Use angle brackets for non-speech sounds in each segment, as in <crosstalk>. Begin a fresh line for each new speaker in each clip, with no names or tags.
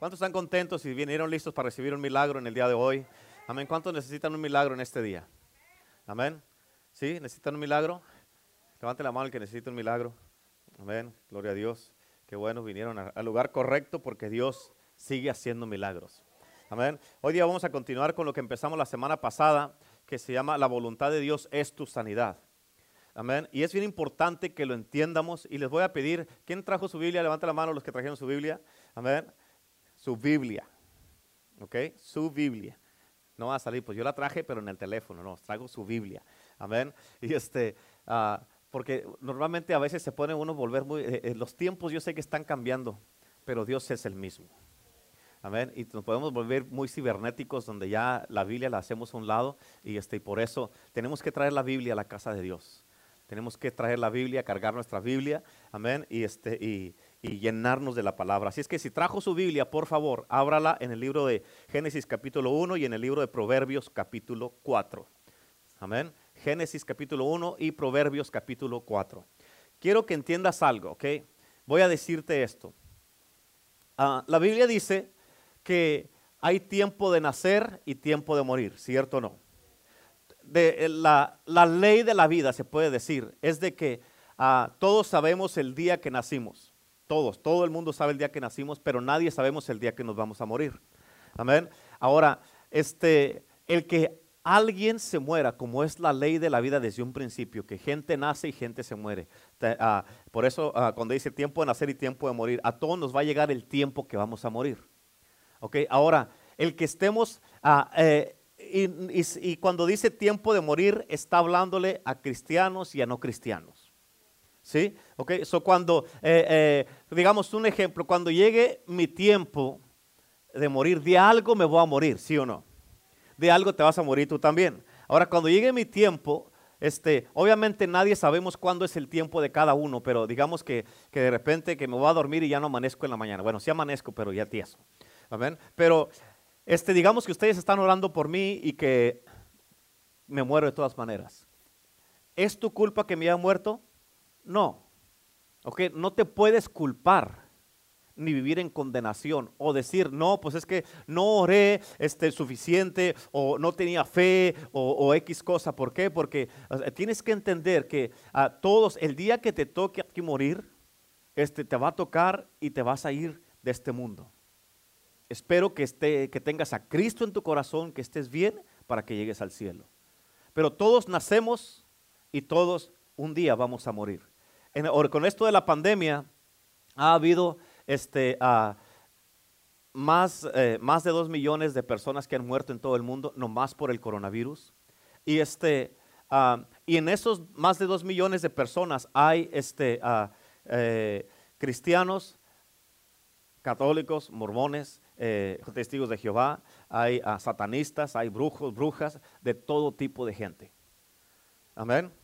¿Cuántos están contentos y vinieron listos para recibir un milagro en el día de hoy? Amén. ¿Cuántos necesitan un milagro en este día? Amén. ¿Sí? ¿Necesitan un milagro? Levante la mano el que necesita un milagro. Amén. Gloria a Dios. Qué bueno, vinieron al lugar correcto porque Dios sigue haciendo milagros. Amén. Hoy día vamos a continuar con lo que empezamos la semana pasada, que se llama La voluntad de Dios es tu sanidad. Amén. Y es bien importante que lo entiendamos y les voy a pedir, ¿quién trajo su Biblia? Levanta la mano los que trajeron su Biblia. Amén. Su Biblia. ¿Ok? Su Biblia. No va a salir, pues yo la traje, pero en el teléfono, no, traigo su Biblia. Amén. Y este, ah, porque normalmente a veces se pone uno volver muy, eh, eh, los tiempos yo sé que están cambiando, pero Dios es el mismo. Amén. Y nos podemos volver muy cibernéticos donde ya la Biblia la hacemos a un lado y, este, y por eso tenemos que traer la Biblia a la casa de Dios. Tenemos que traer la Biblia, cargar nuestra Biblia, amén, y, este, y, y llenarnos de la palabra. Así es que si trajo su Biblia, por favor, ábrala en el libro de Génesis capítulo 1 y en el libro de Proverbios capítulo 4. Amén. Génesis capítulo 1 y Proverbios capítulo 4. Quiero que entiendas algo, ¿ok? Voy a decirte esto. Ah, la Biblia dice que hay tiempo de nacer y tiempo de morir, ¿cierto o no? De, eh, la, ley de la vida, se puede decir, es de que ah, todos sabemos el día que nacimos. Todos, todo el mundo sabe el día que nacimos, pero nadie sabemos el día que nos vamos a morir. Amén. Ahora, este, el que alguien se muera, como es la ley de la vida desde un principio, que gente nace y gente se muere. Ah, por eso, cuando dice tiempo de nacer y tiempo de morir, a todos nos va a llegar el tiempo que vamos a morir. Ok, ahora, el que estemos, ah, eh, y, cuando dice tiempo de morir, está hablándole a cristianos y a no cristianos. ¿Sí? Ok, so cuando, eh, eh, digamos un ejemplo, cuando llegue mi tiempo de morir, de algo me voy a morir, ¿sí o no? De algo te vas a morir tú también. Ahora, cuando llegue mi tiempo, este, obviamente nadie sabemos cuándo es el tiempo de cada uno, pero digamos que, que, de repente que me voy a dormir y ya no amanezco en la mañana. Bueno, sí amanezco, pero ya tieso. Amén. Pero este, digamos que ustedes están orando por mí y que me muero de todas maneras. ¿Es tu culpa que me haya muerto? No. Ok, no te puedes culpar ni vivir en condenación o decir, no, pues es que no oré este, suficiente o no tenía fe o, X cosa. ¿Por qué? Porque tienes que entender que a todos, el día que te toque aquí morir, este, te va a tocar y te vas a ir de este mundo. Espero que, esté, que tengas a Cristo en tu corazón, que estés bien para que llegues al cielo. Pero todos nacemos y todos un día vamos a morir. con esto de la pandemia ha habido este, más, eh, más de dos millones de personas que han muerto en todo el mundo, no más por el coronavirus. Y, este, y en esos más de dos millones de personas hay este, eh, cristianos, católicos, mormones, eh, testigos de Jehová, hay ah, satanistas, hay brujos, brujas, de todo tipo de gente. Amén.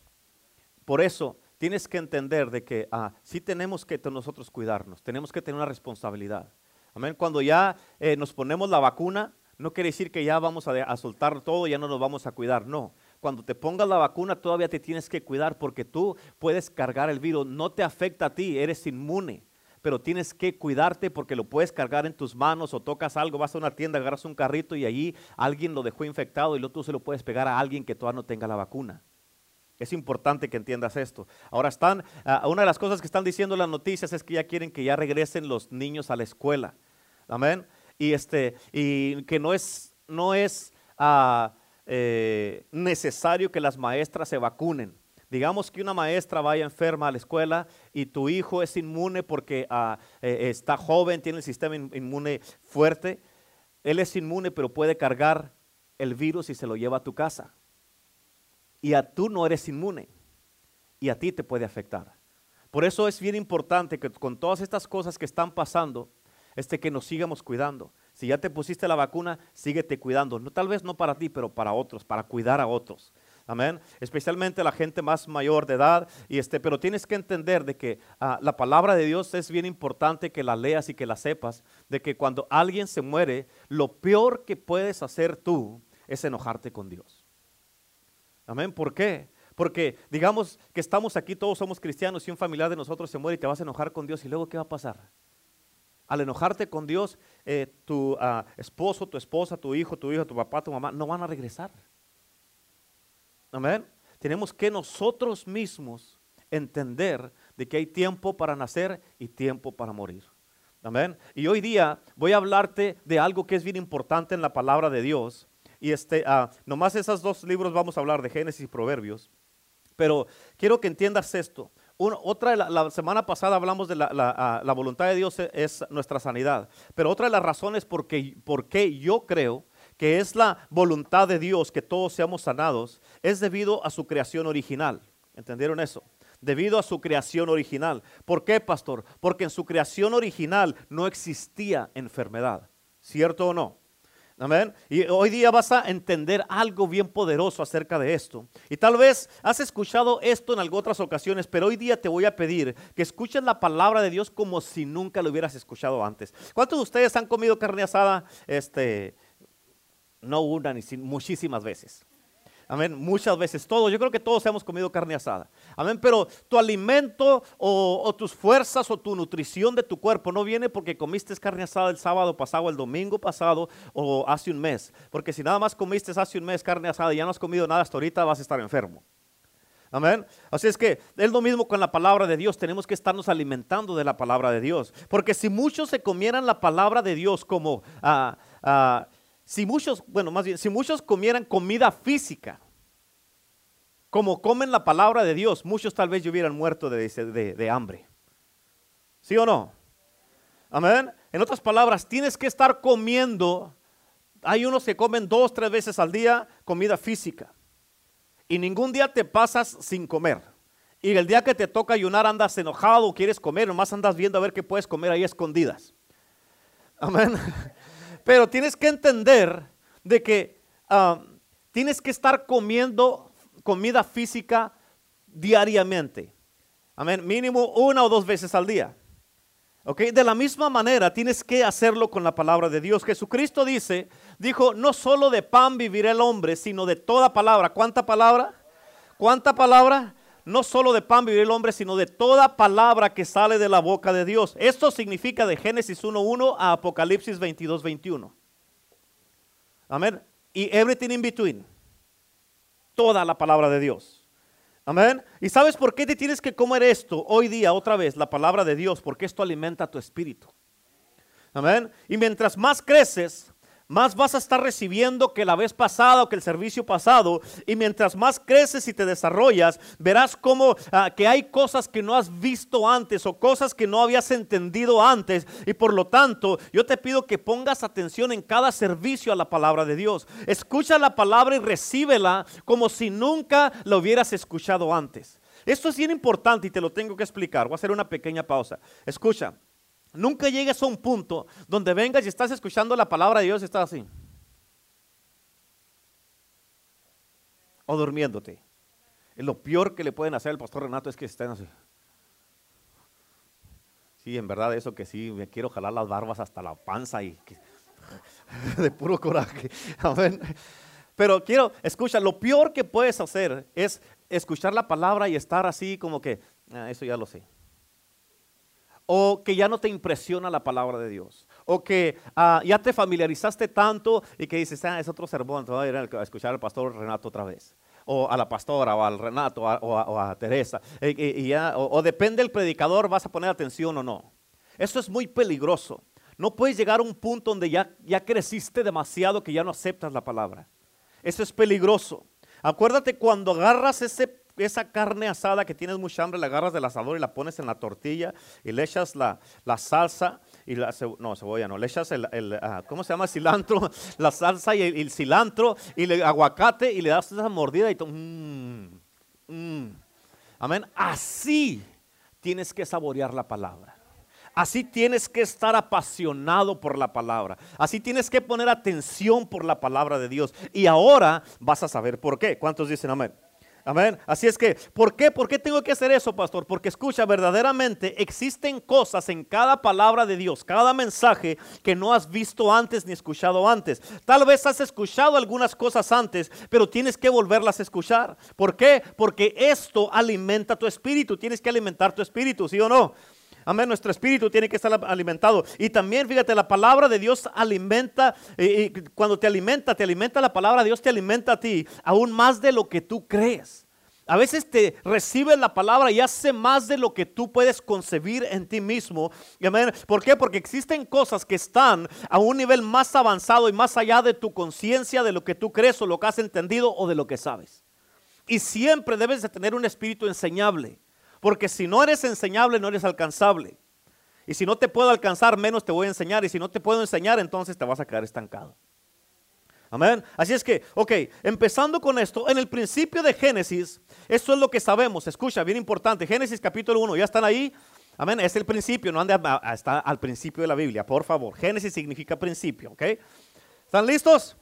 Por eso tienes que entender de que ah, sí tenemos que nosotros cuidarnos, tenemos que tener una responsabilidad. Amén. Cuando ya eh, nos ponemos la vacuna, no quiere decir que ya vamos a, a soltar todo, ya no nos vamos a cuidar, no cuando te pongas la vacuna todavía te tienes que cuidar porque tú puedes cargar el virus, no te afecta a ti, eres inmune pero tienes que cuidarte porque lo puedes cargar en tus manos o tocas algo, vas a una tienda, agarras un carrito y allí alguien lo dejó infectado y luego tú se lo puedes pegar a alguien que todavía no tenga la vacuna. Es importante que entiendas esto. Ahora están, ah, una de las cosas que están diciendo las noticias es que ya quieren que ya regresen los niños a la escuela. Amén. Y este, y que no es, no es eh, necesario que las maestras se vacunen. Digamos que una maestra vaya enferma a la escuela y tu hijo es inmune porque ah, eh, está joven, tiene el sistema inmune fuerte. Él es inmune, pero puede cargar el virus y se lo lleva a tu casa. Y a tú no eres inmune. Y a ti te puede afectar. Por eso es bien importante que con todas estas cosas que están pasando, este que nos sigamos cuidando. Si ya te pusiste la vacuna, síguete cuidando. No, tal vez no para ti, pero para otros, para cuidar a otros. Amén. Especialmente la gente más mayor de edad. Y este, pero tienes que entender de que ah, la palabra de Dios es bien importante que la leas y que la sepas. De que cuando alguien se muere, lo peor que puedes hacer tú es enojarte con Dios. Amén. ¿Por qué? Porque digamos que estamos aquí, todos somos cristianos y un familiar de nosotros se muere y te vas a enojar con Dios y luego ¿qué va a pasar? al enojarte con Dios, eh, tu ah, esposo, tu esposa, tu hijo, tu hijo, tu papá, tu mamá, no van a regresar. Amén. Tenemos que nosotros mismos entender de que hay tiempo para nacer y tiempo para morir. Amén. Y hoy día voy a hablarte de algo que es bien importante en la palabra de Dios. Y este, uh, nomás esos dos libros vamos a hablar de Génesis y Proverbios. Pero quiero que entiendas esto. otra, la, la, semana pasada hablamos de la, la, la, voluntad de Dios es nuestra sanidad. Pero otra de las razones por qué, por qué yo creo que es la voluntad de Dios que todos seamos sanados es debido a su creación original. ¿Entendieron eso? debido a su creación original. ¿Por qué, pastor? Porque en su creación original no existía enfermedad. ¿Cierto o no? Amén. Y hoy día vas a entender algo bien poderoso acerca de esto. Y tal vez has escuchado esto en algunas otras ocasiones, pero hoy día te voy a pedir que escuches la palabra de Dios como si nunca lo hubieras escuchado antes. ¿Cuántos de ustedes han comido carne asada? Este, no una ni muchísimas veces. Amén. Muchas veces, todos, yo creo que todos hemos comido carne asada. Amén. Pero tu alimento o, tus fuerzas o tu nutrición de tu cuerpo no viene porque comiste carne asada el sábado pasado, el domingo pasado o hace un mes. Porque si nada más comiste hace un mes carne asada y ya no has comido nada hasta ahorita, vas a estar enfermo. Amén. Así es que es lo mismo con la palabra de Dios. Tenemos que estarnos alimentando de la palabra de Dios. Porque si muchos se comieran la palabra de Dios como ah, si muchos, bueno, más bien, si muchos comieran comida física, como comen la palabra de Dios, muchos tal vez hubieran muerto de, hambre. ¿Sí o no? Amén. En otras palabras, tienes que estar comiendo. Hay unos que comen dos, tres veces al día comida física. Y ningún día te pasas sin comer. Y el día que te toca ayunar andas enojado, quieres comer, nomás andas viendo a ver qué puedes comer ahí escondidas. Amén. Pero tienes que entender de que ah, tienes que estar comiendo comida física diariamente. Amén. Mínimo una o dos veces al día. ¿Ok? De la misma manera tienes que hacerlo con la palabra de Dios. Jesucristo dice, dijo, no solo de pan vivirá el hombre, sino de toda palabra. ¿Cuánta palabra? ¿Cuánta palabra? No solo de pan vivirá el hombre, sino de toda palabra que sale de la boca de Dios. Esto significa de Génesis 1.1 a Apocalipsis 22.21. Amén. Y everything in between. Toda la palabra de Dios. Amén. ¿Y sabes por qué te tienes que comer esto hoy día otra vez, la palabra de Dios? Porque esto alimenta tu espíritu. Amén. Y mientras más creces, más vas a estar recibiendo que la vez pasada o que el servicio pasado. Y mientras más creces y te desarrollas, verás como ah, que hay cosas que no has visto antes o cosas que no habías entendido antes. Y por lo tanto, yo te pido que pongas atención en cada servicio a la palabra de Dios. Escucha la palabra y recíbela como si nunca la hubieras escuchado antes. Esto es bien importante y te lo tengo que explicar. Voy a hacer una pequeña pausa. Escucha. Nunca llegues a un punto donde vengas y estás escuchando la palabra de Dios y estás así. O durmiéndote. Lo peor que le pueden hacer al pastor Renato es que estén así. Sí, en verdad eso que sí, me quiero jalar las barbas hasta la panza y <laughs> de puro coraje. <laughs> Pero quiero, escucha, lo peor que puedes hacer es escuchar la palabra y estar así como que, ah, eso ya lo sé o que ya no te impresiona la palabra de Dios, o que ah, ya te familiarizaste tanto y que dices, ah, es otro sermón, te voy a ir a escuchar al pastor Renato otra vez, o a la pastora, o al Renato, o, a, Teresa, o, depende del predicador, vas a poner atención o no. Eso es muy peligroso. No puedes llegar a un punto donde ya, ya creciste demasiado que ya no aceptas la palabra. Eso es peligroso. Acuérdate cuando agarras ese esa carne asada que tienes mucha hambre, la agarras del asador y la pones en la tortilla y le echas la, salsa y la no, cebolla no, le echas el, ah, ¿cómo se llama? Cilantro, <laughs> la salsa y el, cilantro y el aguacate y le das esa mordida y tú, mmm, mmm. amén. Así tienes que saborear la palabra. Así tienes que estar apasionado por la palabra. Así tienes que poner atención por la palabra de Dios. Y ahora vas a saber por qué. ¿Cuántos dicen amén? Amén. Así es que, ¿por qué? ¿Por qué tengo que hacer eso, pastor? Porque escucha, verdaderamente existen cosas en cada palabra de Dios, cada mensaje que no has visto antes ni escuchado antes. Tal vez has escuchado algunas cosas antes, pero tienes que volverlas a escuchar. ¿Por qué? Porque esto alimenta tu espíritu. Tienes que alimentar tu espíritu, ¿sí o no? Amén. Nuestro espíritu tiene que estar alimentado. Y también, fíjate, la palabra de Dios alimenta. Y, cuando te alimenta, te alimenta la palabra, Dios te alimenta a ti aún más de lo que tú crees. A veces te recibes la palabra y hace más de lo que tú puedes concebir en ti mismo. ¿Por qué? Porque existen cosas que están a un nivel más avanzado y más allá de tu conciencia, de lo que tú crees o lo que has entendido o de lo que sabes. Y siempre debes de tener un espíritu enseñable. Porque si no eres enseñable, no eres alcanzable. Y si no te puedo alcanzar, menos te voy a enseñar. Y si no te puedo enseñar, entonces te vas a quedar estancado. Amén. Así es que, ok, empezando con esto, en el principio de Génesis, esto es lo que sabemos. Escucha, bien importante. Génesis capítulo 1, ¿ya están ahí? Amén. Es el principio, no ande está al principio de la Biblia, por favor. Génesis significa principio, ¿ok? ¿Están listos?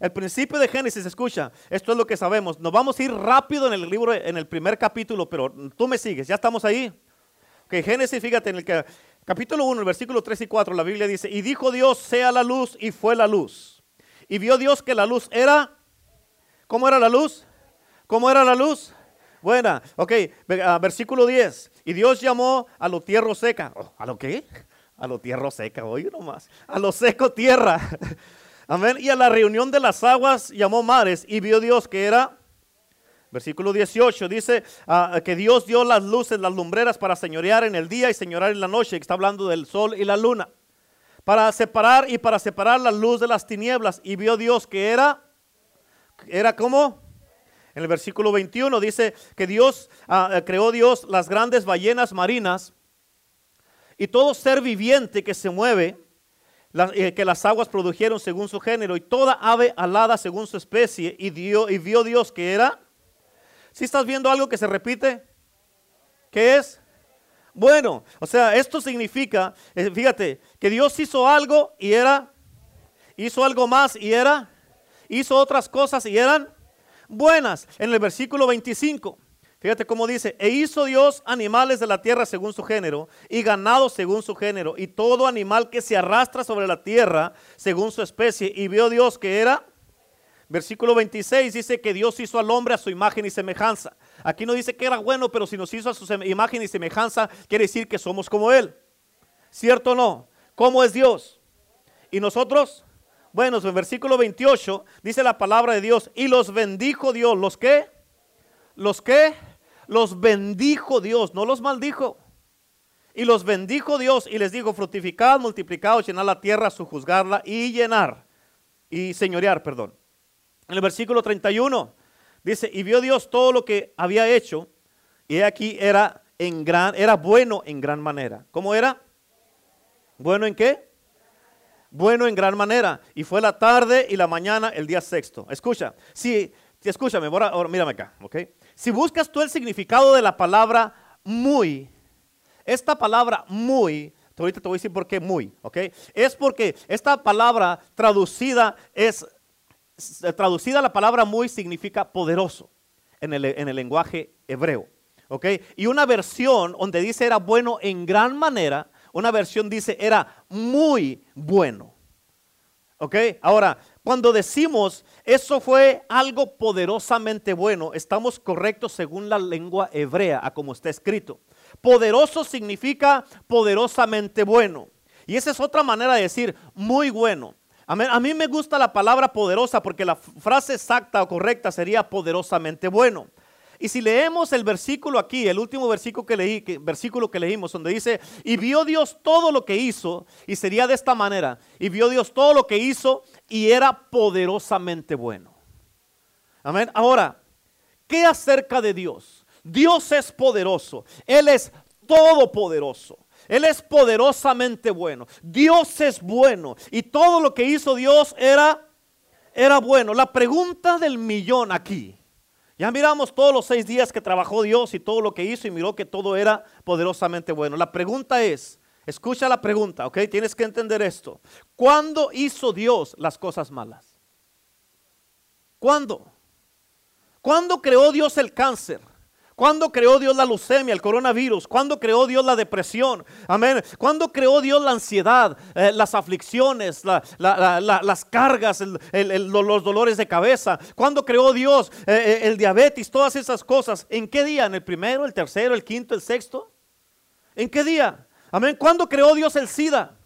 El principio de Génesis, escucha, esto es lo que sabemos. Nos vamos a ir rápido en el libro, en el primer capítulo, pero tú me sigues, ya estamos ahí. Que Génesis, fíjate, en el capítulo 1, el versículo 3 y 4, la Biblia dice, y dijo Dios, sea la luz, y fue la luz. Y vio Dios que la luz era, ¿cómo era la luz? ¿Cómo era la luz? Buena, ok, ah, versículo 10. Y Dios llamó a lo tierra seca. Oh, ¿A lo qué? <laughs> A lo tierra seca, oye nomás. A lo seco tierra. <laughs> Amén. Y a la reunión de las aguas llamó mares y vio Dios que era, versículo 18, dice ah, que Dios dio las luces, las lumbreras para señorear en el día y señorear en la noche, está hablando del sol y la luna, para separar y para separar la luz de las tinieblas. Y vio Dios que era, era como, en el versículo 21 dice que Dios, ah, creó Dios las grandes ballenas marinas y todo ser viviente que se mueve eh, que las aguas produjeron según su género y toda ave alada según su especie y, dio, y vio Dios que era. Si estás viendo algo que se repite, ¿qué es? Bueno, o sea, esto significa, eh, fíjate, que Dios hizo algo y era, hizo algo más y era, hizo otras cosas y eran buenas. En el versículo 25. Fíjate cómo dice, e hizo Dios animales de la tierra según su género, y ganado según su género, y todo animal que se arrastra sobre la tierra según su especie, y vio Dios que era, versículo 26 dice que Dios hizo al hombre a su imagen y semejanza. Aquí no dice que era bueno, pero si nos hizo a su imagen y semejanza, quiere decir que somos como Él. ¿Cierto o no? ¿Cómo es Dios? ¿Y nosotros? Bueno, en versículo 28 dice la palabra de Dios, y los bendijo Dios, ¿los qué? ¿Los qué? Los bendijo Dios, no los maldijo. Y los bendijo Dios y les dijo, fructificad, multiplicad, llenar la tierra, sujuzgarla y llenar. Y señorear, perdón. En el versículo 31 dice, y vio Dios todo lo que había hecho, y aquí era, en gran, era bueno en gran manera. ¿Cómo era? ¿Bueno en qué? Bueno en gran manera. Y fue la tarde y la mañana el día sexto. Escucha, si, si escúchame, ahora, mírame acá, ¿ok? Si buscas tú el significado de la palabra muy, esta palabra muy, ahorita te voy a decir por qué muy, ¿ok? Es porque esta palabra traducida es, traducida la palabra muy significa poderoso en el, en el lenguaje hebreo, ¿ok? Y una versión donde dice era bueno en gran manera, una versión dice era muy bueno. ¿Ok? Ahora, cuando decimos eso fue algo poderosamente bueno, estamos correctos según la lengua hebrea, a como está escrito. Poderoso significa poderosamente bueno. Y esa es otra manera de decir muy bueno. A mí me gusta la palabra poderosa porque la frase exacta o correcta sería poderosamente bueno. Y si leemos el versículo aquí, el último versículo que leí, versículo que leímos, donde dice, y vio Dios todo lo que hizo, y sería de esta manera, y vio Dios todo lo que hizo, y era poderosamente bueno. Amén. Ahora, ¿qué acerca de Dios? Dios es poderoso, Él es todopoderoso. Él es poderosamente bueno. Dios es bueno. Y todo lo que hizo Dios era, era bueno. La pregunta del millón aquí ya miramos todos los seis días que trabajó Dios y todo lo que hizo y miró que todo era poderosamente bueno. La pregunta es, escucha la pregunta, ¿ok? Tienes que entender esto. ¿Cuándo hizo Dios las cosas malas? ¿Cuándo? ¿Cuándo creó Dios el cáncer? ¿Cuándo creó Dios la leucemia, el coronavirus? ¿Cuándo creó Dios la depresión? Amén. ¿Cuándo creó Dios la ansiedad, eh, las aflicciones, las cargas, los dolores de cabeza? ¿Cuándo creó Dios eh, eh, el diabetes, todas esas cosas? ¿En qué día? ¿En el primero, el tercero, el quinto, el sexto? ¿En qué día? Amén. ¿Cuándo creó Dios el SIDA?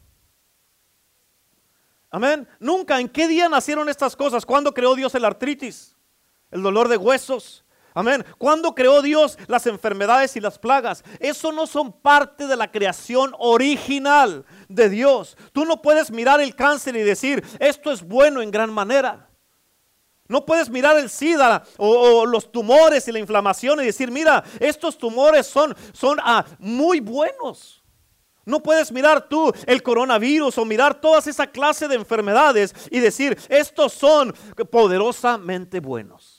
Amén. Nunca. ¿En qué día nacieron estas cosas? ¿Cuándo creó Dios el artritis? El dolor de huesos. Amén. ¿Cuándo creó Dios las enfermedades y las plagas? Eso no son parte de la creación original de Dios. Tú no puedes mirar el cáncer y decir, esto es bueno en gran manera. No puedes mirar el SIDA o, los tumores y la inflamación y decir, mira, estos tumores son, son ah, muy buenos. No puedes mirar tú el coronavirus o mirar todas esa clase de enfermedades y decir, estos son poderosamente buenos.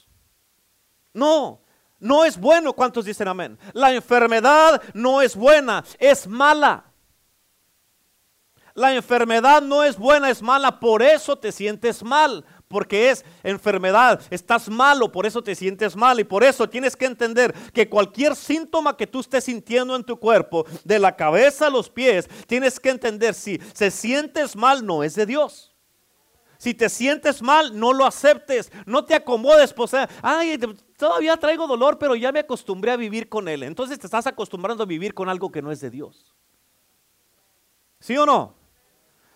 No, no es bueno. ¿Cuántos dicen amén? La enfermedad no es buena, es mala. La enfermedad no es buena, es mala, por eso te sientes mal porque es enfermedad, estás malo, por eso te sientes mal y por eso tienes que entender que cualquier síntoma que tú estés sintiendo en tu cuerpo, de la cabeza a los pies, tienes que entender si se sientes mal no es de Dios. Si te sientes mal, no lo aceptes, no te acomodes, pues, ay, todavía traigo dolor, pero ya me acostumbré a vivir con él. Entonces te estás acostumbrando a vivir con algo que no es de Dios. ¿Sí o no?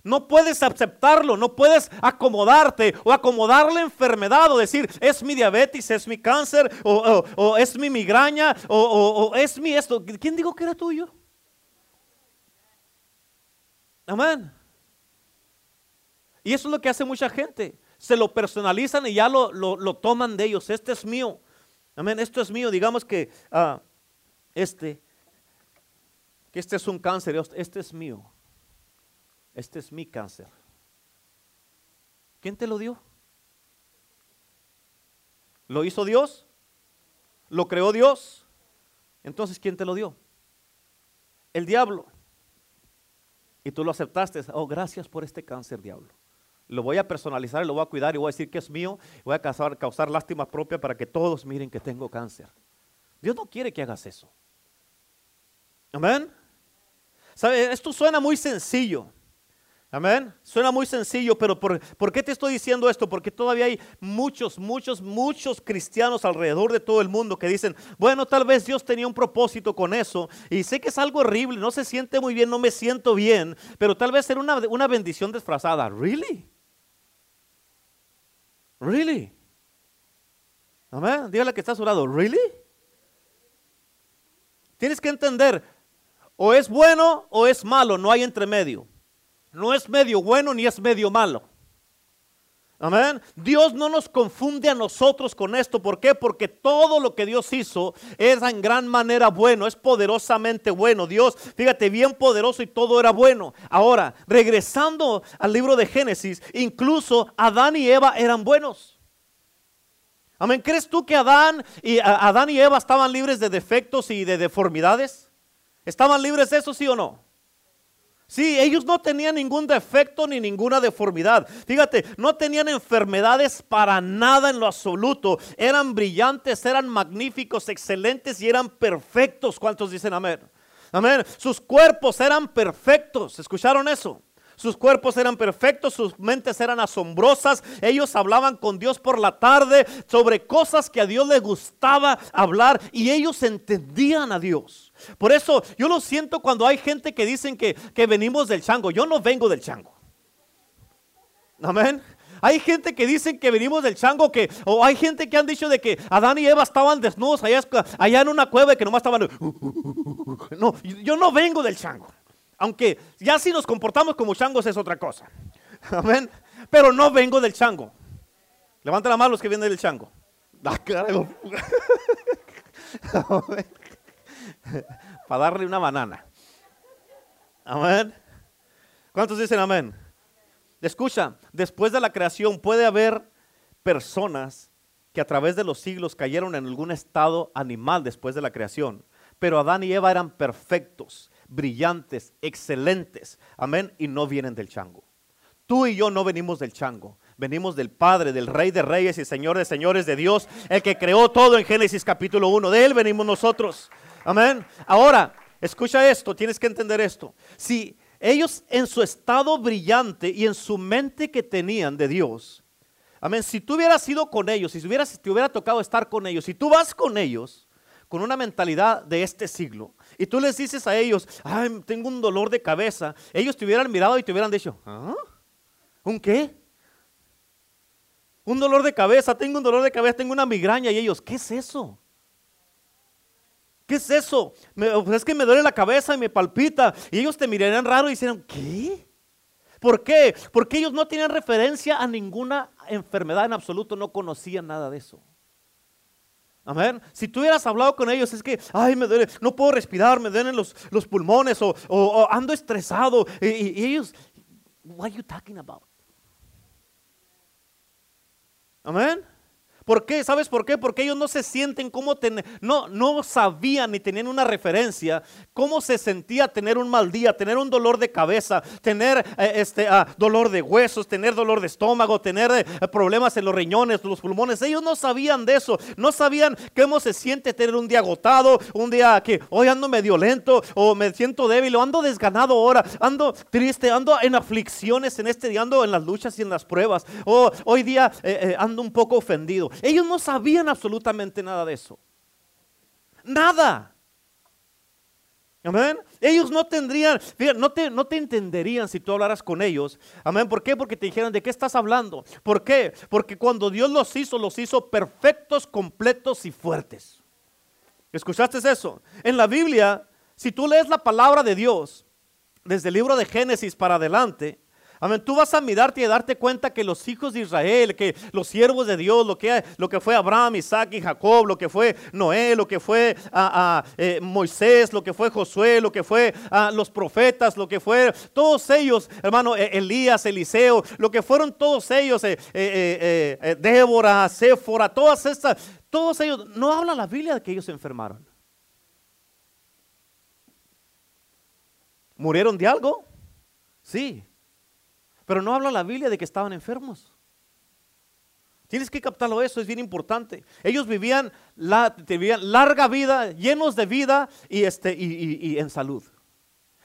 No puedes aceptarlo, no puedes acomodarte o acomodar la enfermedad o decir, es mi diabetes, es mi cáncer, o, es mi migraña, o, es mi esto. ¿Quién dijo que era tuyo? Amén. Y eso es lo que hace mucha gente. Se lo personalizan y ya lo, toman de ellos. Este es mío. Amén. Esto es mío. Digamos que ah, este, que este es un cáncer. Este es mío este es mi cáncer. ¿Quién te lo dio? ¿Lo hizo Dios? ¿Lo creó Dios? Entonces, ¿quién te lo dio? El diablo. Y tú lo aceptaste. Oh, gracias por este cáncer, diablo. Lo voy a personalizar, lo voy a cuidar y voy a decir que es mío. Voy a causar, causar lástima propia para que todos miren que tengo cáncer. Dios no quiere que hagas eso. Amén. ¿Sabe? Esto suena muy sencillo. Amén. Suena muy sencillo, pero por, qué te estoy diciendo esto? Porque todavía hay muchos, muchos, muchos cristianos alrededor de todo el mundo que dicen, bueno, tal vez Dios tenía un propósito con eso. Y sé que es algo horrible, no se siente muy bien, no me siento bien, pero tal vez era una, una bendición disfrazada. ¿Really? ¿Really? Amén. Dígale que está a. ¿Really? Tienes que entender, o es bueno o es malo, no hay entre medio. No es medio bueno ni es medio malo. Amén. Dios no nos confunde a nosotros con esto. ¿Por qué? Porque todo lo que Dios hizo es en gran manera bueno, es poderosamente bueno. Dios, fíjate, bien poderoso y todo era bueno. Ahora, regresando al libro de Génesis, incluso Adán y Eva eran buenos. Amén. ¿Crees tú que Adán y, Adán y Eva estaban libres de defectos y de deformidades? ¿Estaban libres de eso, sí o no? Sí, ellos no tenían ningún defecto ni ninguna deformidad. Fíjate, no tenían enfermedades para nada en lo absoluto. Eran brillantes, eran magníficos, excelentes y eran perfectos. ¿Cuántos dicen amén? Amén. Sus cuerpos eran perfectos. ¿Escucharon eso? Sus cuerpos eran perfectos, sus mentes eran asombrosas. Ellos hablaban con Dios por la tarde sobre cosas que a Dios le gustaba hablar y ellos entendían a Dios. Por eso yo lo siento cuando hay gente que dicen que, que venimos del chango. Yo no vengo del chango. Amén. Hay gente que dicen que venimos del chango, que, o hay gente que han dicho de que Adán y Eva estaban desnudos allá, en una cueva y que nomás estaban. <laughs> No, yo no vengo del chango. Aunque ya si nos comportamos como changos es otra cosa. Amén. Pero no vengo del chango. Levanta la mano los que vienen del chango. <laughs> Ah, <laughs> <laughs> Para darle una banana. Amén. ¿Cuántos dicen amén? Escucha, después de la creación puede haber personas que a través de los siglos cayeron en algún estado animal después de la creación. Pero Adán y Eva eran perfectos brillantes, excelentes. Amén. Y no vienen del chango. Tú y yo no venimos del chango. Venimos del Padre, del Rey de Reyes y Señor de Señores de Dios, el que creó todo en Génesis capítulo 1. De Él venimos nosotros. Amén. Ahora, escucha esto, tienes que entender esto. Si ellos en su estado brillante y en su mente que tenían de Dios, amén, si tú hubieras ido con ellos, si, si te hubiera tocado estar con ellos, si tú vas con ellos con una mentalidad de este siglo, y tú les dices a ellos, ay, tengo un dolor de cabeza, ellos te hubieran mirado y te hubieran dicho, ¿ah? ¿Un qué? Un dolor de cabeza, tengo un dolor de cabeza, tengo una migraña y ellos, ¿qué es eso? ¿Qué es eso? Es que me duele la cabeza y me palpita. Y ellos te mirarían raro y dirían, ¿qué? ¿Por qué? Porque ellos no tenían referencia a ninguna enfermedad en absoluto, no conocían nada de eso. Amén. Si tú hubieras hablado con ellos, es que, ay, me duele, no puedo respirar, me duelen los, los pulmones o, ando estresado. Y, y, ellos, what are you talking about? Amén. ¿Por qué? ¿Sabes por qué? Porque ellos no se sienten como tener, no, no sabían ni tenían una referencia cómo se sentía tener un mal día, tener un dolor de cabeza, tener eh, este, ah, dolor de huesos, tener dolor de estómago, tener eh, problemas en los riñones, los pulmones. Ellos no sabían de eso, no sabían cómo se siente tener un día agotado, un día que hoy ando medio lento o me siento débil o ando desganado ahora, ando triste, ando en aflicciones en este día, ando en las luchas y en las pruebas, o hoy día eh, ando un poco ofendido. Ellos no sabían absolutamente nada de eso. Nada. Amén. Ellos no tendrían, no te, no te entenderían si tú hablaras con ellos. Amén. ¿Por qué? Porque te dijeran, ¿de qué estás hablando? ¿Por qué? Porque cuando Dios los hizo, los hizo perfectos, completos y fuertes. ¿Escuchaste eso? En la Biblia, si tú lees la palabra de Dios, desde el libro de Génesis para adelante, Amén. Tú vas a mirarte y a darte cuenta que los hijos de Israel, que los siervos de Dios, lo que, fue Abraham, Isaac y Jacob, lo que fue Noé, lo que fue a, eh, Moisés, lo que fue Josué, lo que fue a los profetas, lo que fue todos ellos, hermano, e, Elías, Eliseo, lo que fueron todos ellos, eh, eh, Débora, Séfora, todas estas, todos ellos, no habla la Biblia de que ellos se enfermaron. ¿Murieron de algo? Sí. Pero no habla la Biblia de que estaban enfermos. Tienes que captarlo eso, es bien importante. Ellos vivían, la, larga vida, llenos de vida y, este, y, en salud.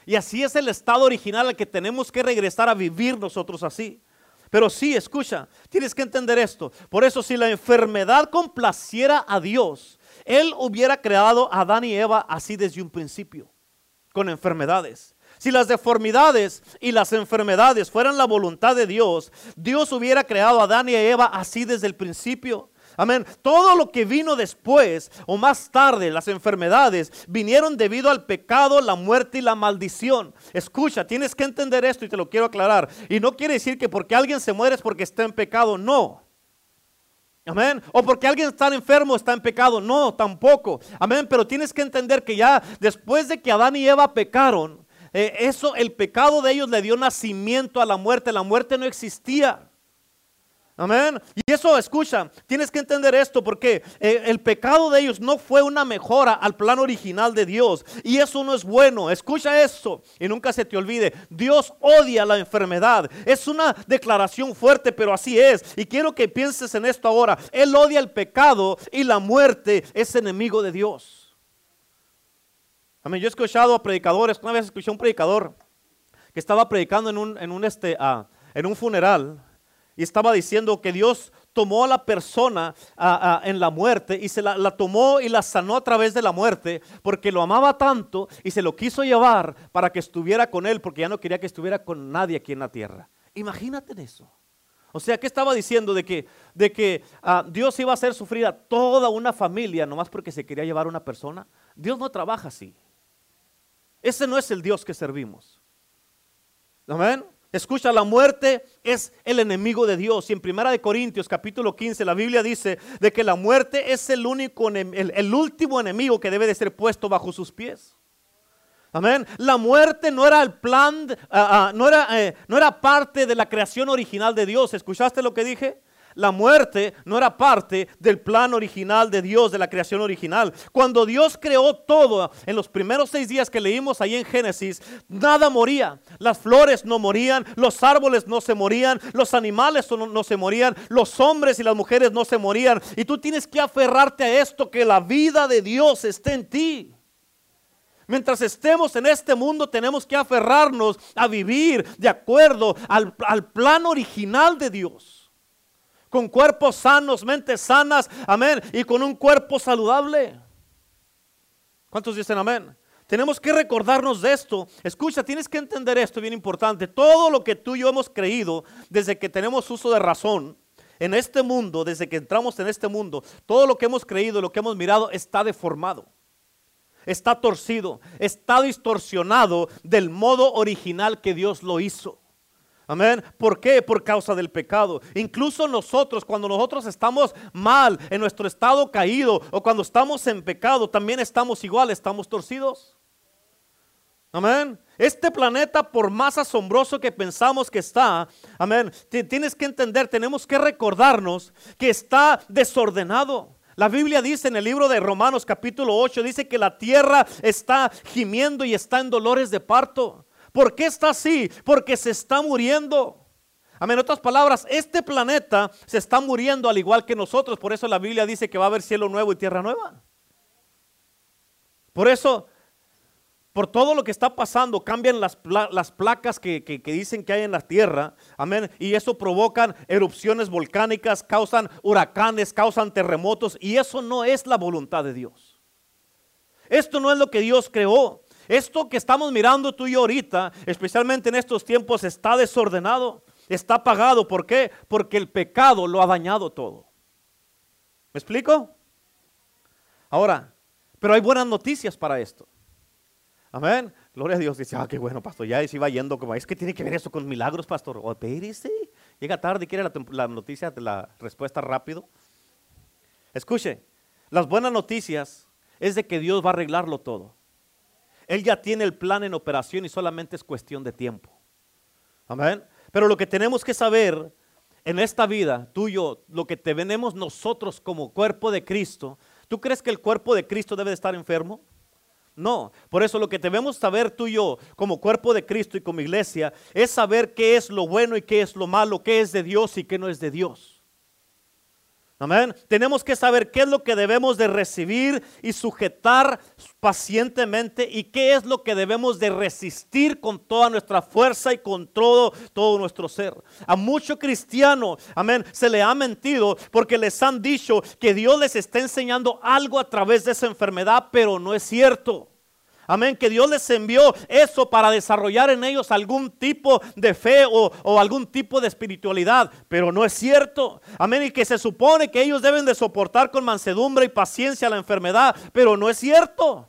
Y así es el estado original al que tenemos que regresar a vivir nosotros así. Pero sí, escucha, tienes que entender esto. Por eso si la enfermedad complaciera a Dios, Él hubiera creado a Adán y Eva así desde un principio, con enfermedades. Si las deformidades y las enfermedades fueran la voluntad de Dios, Dios hubiera creado a Adán y a Eva así desde el principio. Amén. Todo lo que vino después o más tarde, las enfermedades, vinieron debido al pecado, la muerte y la maldición. Escucha, tienes que entender esto y te lo quiero aclarar. Y no quiere decir que porque alguien se muere es porque está en pecado, no. Amén. O porque alguien está enfermo está en pecado. No, tampoco. Amén. Pero tienes que entender que ya después de que Adán y Eva pecaron, eh, eso, el pecado de ellos le dio nacimiento a la muerte. La muerte no existía. Amén. Y eso, escucha, tienes que entender esto porque eh, el pecado de ellos no fue una mejora al plan original de Dios. Y eso no es bueno. Escucha esto y nunca se te olvide. Dios odia la enfermedad. Es una declaración fuerte, pero así es. Y quiero que pienses en esto ahora. Él odia el pecado y la muerte es enemigo de Dios. Amén. Yo he escuchado a predicadores, una vez escuché a un predicador que estaba predicando en un, en un, este, ah, en un funeral y estaba diciendo que Dios tomó a la persona ah, ah, en la muerte y se la, la, tomó y la sanó a través de la muerte porque lo amaba tanto y se lo quiso llevar para que estuviera con él porque ya no quería que estuviera con nadie aquí en la tierra. Imagínate eso. O sea, ¿qué estaba diciendo? De que, de que Dios iba a hacer sufrir a toda una familia nomás porque se quería llevar a una persona. Dios no trabaja así. Ese no es el Dios que servimos. Amén. Escucha, la muerte es el enemigo de Dios. Y en Primera de Corintios capítulo 15 la Biblia dice de que la muerte es el único, el, último enemigo que debe de ser puesto bajo sus pies. Amén. La muerte no era el plan, ah, ah, no, era, eh, no era parte de la creación original de Dios. ¿Escuchaste lo que dije? La muerte no era parte del plan original de Dios, de la creación original. Cuando Dios creó todo, en los primeros seis días que leímos ahí en Génesis, nada moría. Las flores no morían, los árboles no se morían, los animales no, se morían, los hombres y las mujeres no se morían. Y tú tienes que aferrarte a esto, que la vida de Dios esté en ti. Mientras estemos en este mundo tenemos que aferrarnos a vivir de acuerdo al, al plan original de Dios con cuerpos sanos, mentes sanas, amén, y con un cuerpo saludable. ¿Cuántos dicen amén? Tenemos que recordarnos de esto. Escucha, tienes que entender esto, bien importante. Todo lo que tú y yo hemos creído desde que tenemos uso de razón en este mundo, desde que entramos en este mundo, todo lo que hemos creído, lo que hemos mirado, está deformado. Está torcido, está distorsionado del modo original que Dios lo hizo. Amén. ¿Por qué? Por causa del pecado. Incluso nosotros, cuando nosotros estamos mal, en nuestro estado caído, o cuando estamos en pecado, también estamos igual, estamos torcidos. Amén. Este planeta, por más asombroso que pensamos que está, amén, tienes que entender, tenemos que recordarnos que está desordenado. La Biblia dice en el libro de Romanos capítulo 8, dice que la tierra está gimiendo y está en dolores de parto. ¿Por qué está así? Porque se está muriendo. Amén. En otras palabras, este planeta se está muriendo al igual que nosotros. Por eso la Biblia dice que va a haber cielo nuevo y tierra nueva. Por eso, por todo lo que está pasando, cambian las, placas que, que, dicen que hay en la tierra. Amén. Y eso provocan erupciones volcánicas, causan huracanes, causan terremotos. Y eso no es la voluntad de Dios. Esto no es lo que Dios creó. Esto que estamos mirando tú y yo ahorita, especialmente en estos tiempos, está desordenado, está apagado. ¿Por qué? Porque el pecado lo ha dañado todo. ¿Me explico? Ahora, pero hay buenas noticias para esto. Amén. Gloria a Dios. Dice, ah, qué bueno, pastor. Ya se iba yendo como, es que tiene que ver eso con milagros, pastor. O oh, Llega tarde y quiere la, la noticia la respuesta rápido. Escuche, las buenas noticias es de que Dios va a arreglarlo todo. Él ya tiene el plan en operación y solamente es cuestión de tiempo. Amén. Pero lo que tenemos que saber en esta vida, tú y yo, lo que tenemos nosotros como cuerpo de Cristo, ¿tú crees que el cuerpo de Cristo debe de estar enfermo? No, por eso lo que debemos saber tú y yo como cuerpo de Cristo y como iglesia es saber qué es lo bueno y qué es lo malo, qué es de Dios y qué no es de Dios. Amén. Tenemos que saber qué es lo que debemos de recibir y sujetar pacientemente y qué es lo que debemos de resistir con toda nuestra fuerza y con todo, todo nuestro ser. A mucho cristiano, amén, se le ha mentido porque les han dicho que Dios les está enseñando algo a través de esa enfermedad, pero no es cierto. Amén, que Dios les envió eso para desarrollar en ellos algún tipo de fe o, algún tipo de espiritualidad, pero no es cierto. Amén, y que se supone que ellos deben de soportar con mansedumbre y paciencia la enfermedad, pero no es cierto.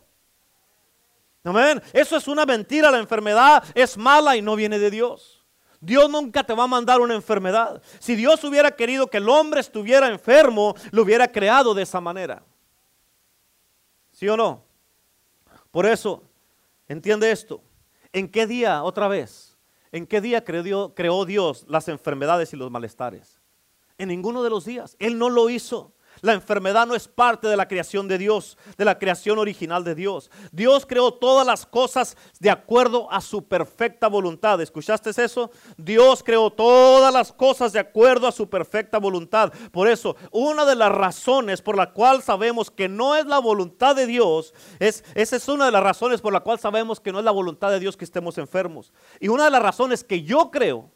Amén, eso es una mentira, la enfermedad es mala y no viene de Dios. Dios nunca te va a mandar una enfermedad. Si Dios hubiera querido que el hombre estuviera enfermo, lo hubiera creado de esa manera. ¿Sí o no? Por eso, entiende esto. ¿En qué día, otra vez, en qué día creó, Dios las enfermedades y los malestares? En ninguno de los días. Él no lo hizo. La enfermedad no es parte de la creación de Dios, de la creación original de Dios. Dios creó todas las cosas de acuerdo a su perfecta voluntad. ¿Escuchaste eso? Dios creó todas las cosas de acuerdo a su perfecta voluntad. Por eso, una de las razones por la cual sabemos que no es la voluntad de Dios, es, esa es una de las razones por la cual sabemos que no es la voluntad de Dios que estemos enfermos. Y una de las razones que yo creo,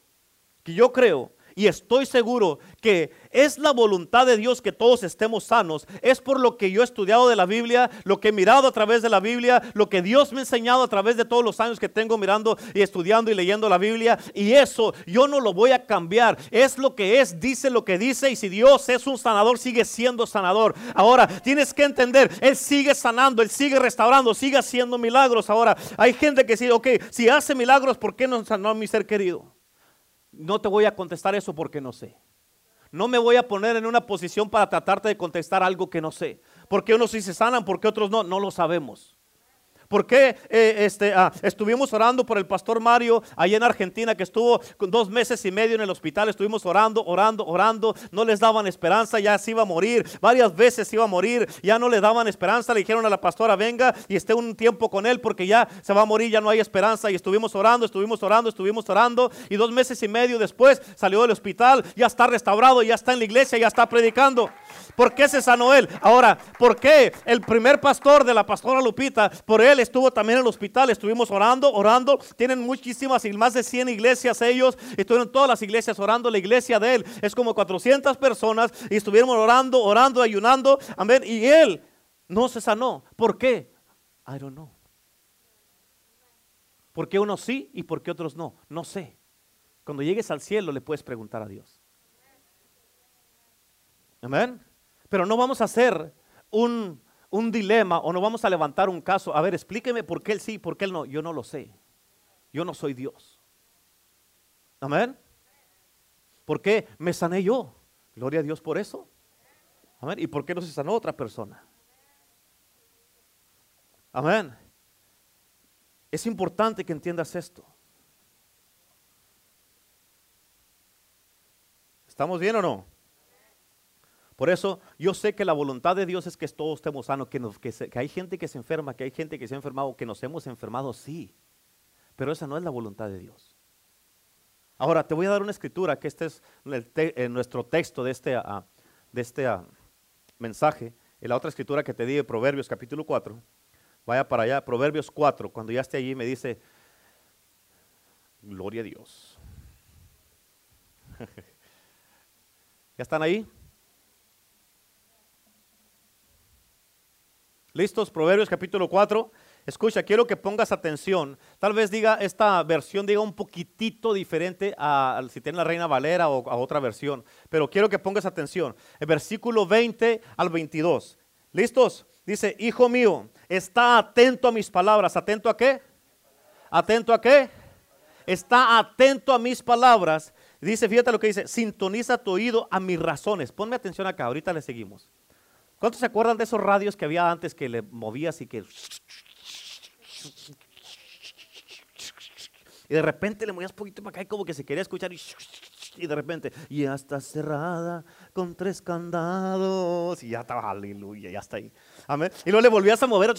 que yo creo, y estoy seguro que es la voluntad de Dios que todos estemos sanos. Es por lo que yo he estudiado de la Biblia, lo que he mirado a través de la Biblia, lo que Dios me ha enseñado a través de todos los años que tengo mirando y estudiando y leyendo la Biblia. Y eso yo no lo voy a cambiar. Es lo que es, dice lo que dice. Y si Dios es un sanador, sigue siendo sanador. Ahora, tienes que entender, Él sigue sanando, Él sigue restaurando, sigue haciendo milagros. Ahora, hay gente que dice, ok, si hace milagros, ¿por qué no sanó a mi ser querido? No te voy a contestar eso porque no sé. No me voy a poner en una posición para tratarte de contestar algo que no sé. Porque unos sí se sanan, porque otros no, no lo sabemos. ¿Por qué eh, este, ah, estuvimos orando por el pastor Mario allá en Argentina que estuvo dos meses y medio en el hospital? Estuvimos orando, orando, orando. No les daban esperanza, ya se iba a morir. Varias veces se iba a morir, ya no le daban esperanza. Le dijeron a la pastora, venga y esté un tiempo con él porque ya se va a morir, ya no hay esperanza. Y estuvimos orando, estuvimos orando, estuvimos orando. Y dos meses y medio después salió del hospital, ya está restaurado, ya está en la iglesia, ya está predicando. ¿Por qué se sanó él? Ahora, ¿por qué el primer pastor de la pastora Lupita, por él estuvo también en el hospital? Estuvimos orando, orando. Tienen muchísimas, más de 100 iglesias ellos. Estuvieron todas las iglesias orando. La iglesia de él es como 400 personas y estuvieron orando, orando, ayunando. Amén. Y él no se sanó. ¿Por qué? I don't know. ¿Por qué unos sí y por qué otros no? No sé. Cuando llegues al cielo le puedes preguntar a Dios. Amén. Pero no vamos a hacer un, un dilema o no vamos a levantar un caso. A ver, explíqueme por qué él sí por qué él no. Yo no lo sé. Yo no soy Dios. Amén. ¿Por qué me sané yo? Gloria a Dios por eso. Amén. ¿Y por qué no se sanó otra persona? Amén. Es importante que entiendas esto. ¿Estamos bien o no? Por eso yo sé que la voluntad de Dios es que todos estemos sanos, que, hay gente que se enferma, que hay gente que se ha enfermado, que nos hemos enfermado, sí. Pero esa no es la voluntad de Dios. Ahora, te voy a dar una escritura, que este es en nuestro texto de este, ah, de este ah, mensaje. En la otra escritura que te di, Proverbios capítulo 4. Vaya para allá, Proverbios 4. Cuando ya esté allí me dice, gloria a Dios. <laughs> ¿Ya están ahí? ¿Listos? Proverbios capítulo 4. Escucha, quiero que pongas atención. Tal vez diga esta versión diga un poquitito diferente a, si tiene la Reina Valera o a otra versión, pero quiero que pongas atención. El versículo 20 al 22. ¿Listos? Dice, "Hijo mío, está atento a mis palabras." ¿Atento a qué? ¿Atento a qué? Está atento a mis palabras. Dice, fíjate lo que dice, "Sintoniza tu oído a mis razones." Ponme atención acá, ahorita le seguimos. ¿Cuántos se acuerdan de esos radios que había antes que le movías y que... Y de repente le movías poquito para acá y como que se quería escuchar y, de repente, ya está cerrada con tres candados. Y ya estaba, aleluya, ya está ahí. Y luego le volvías a mover.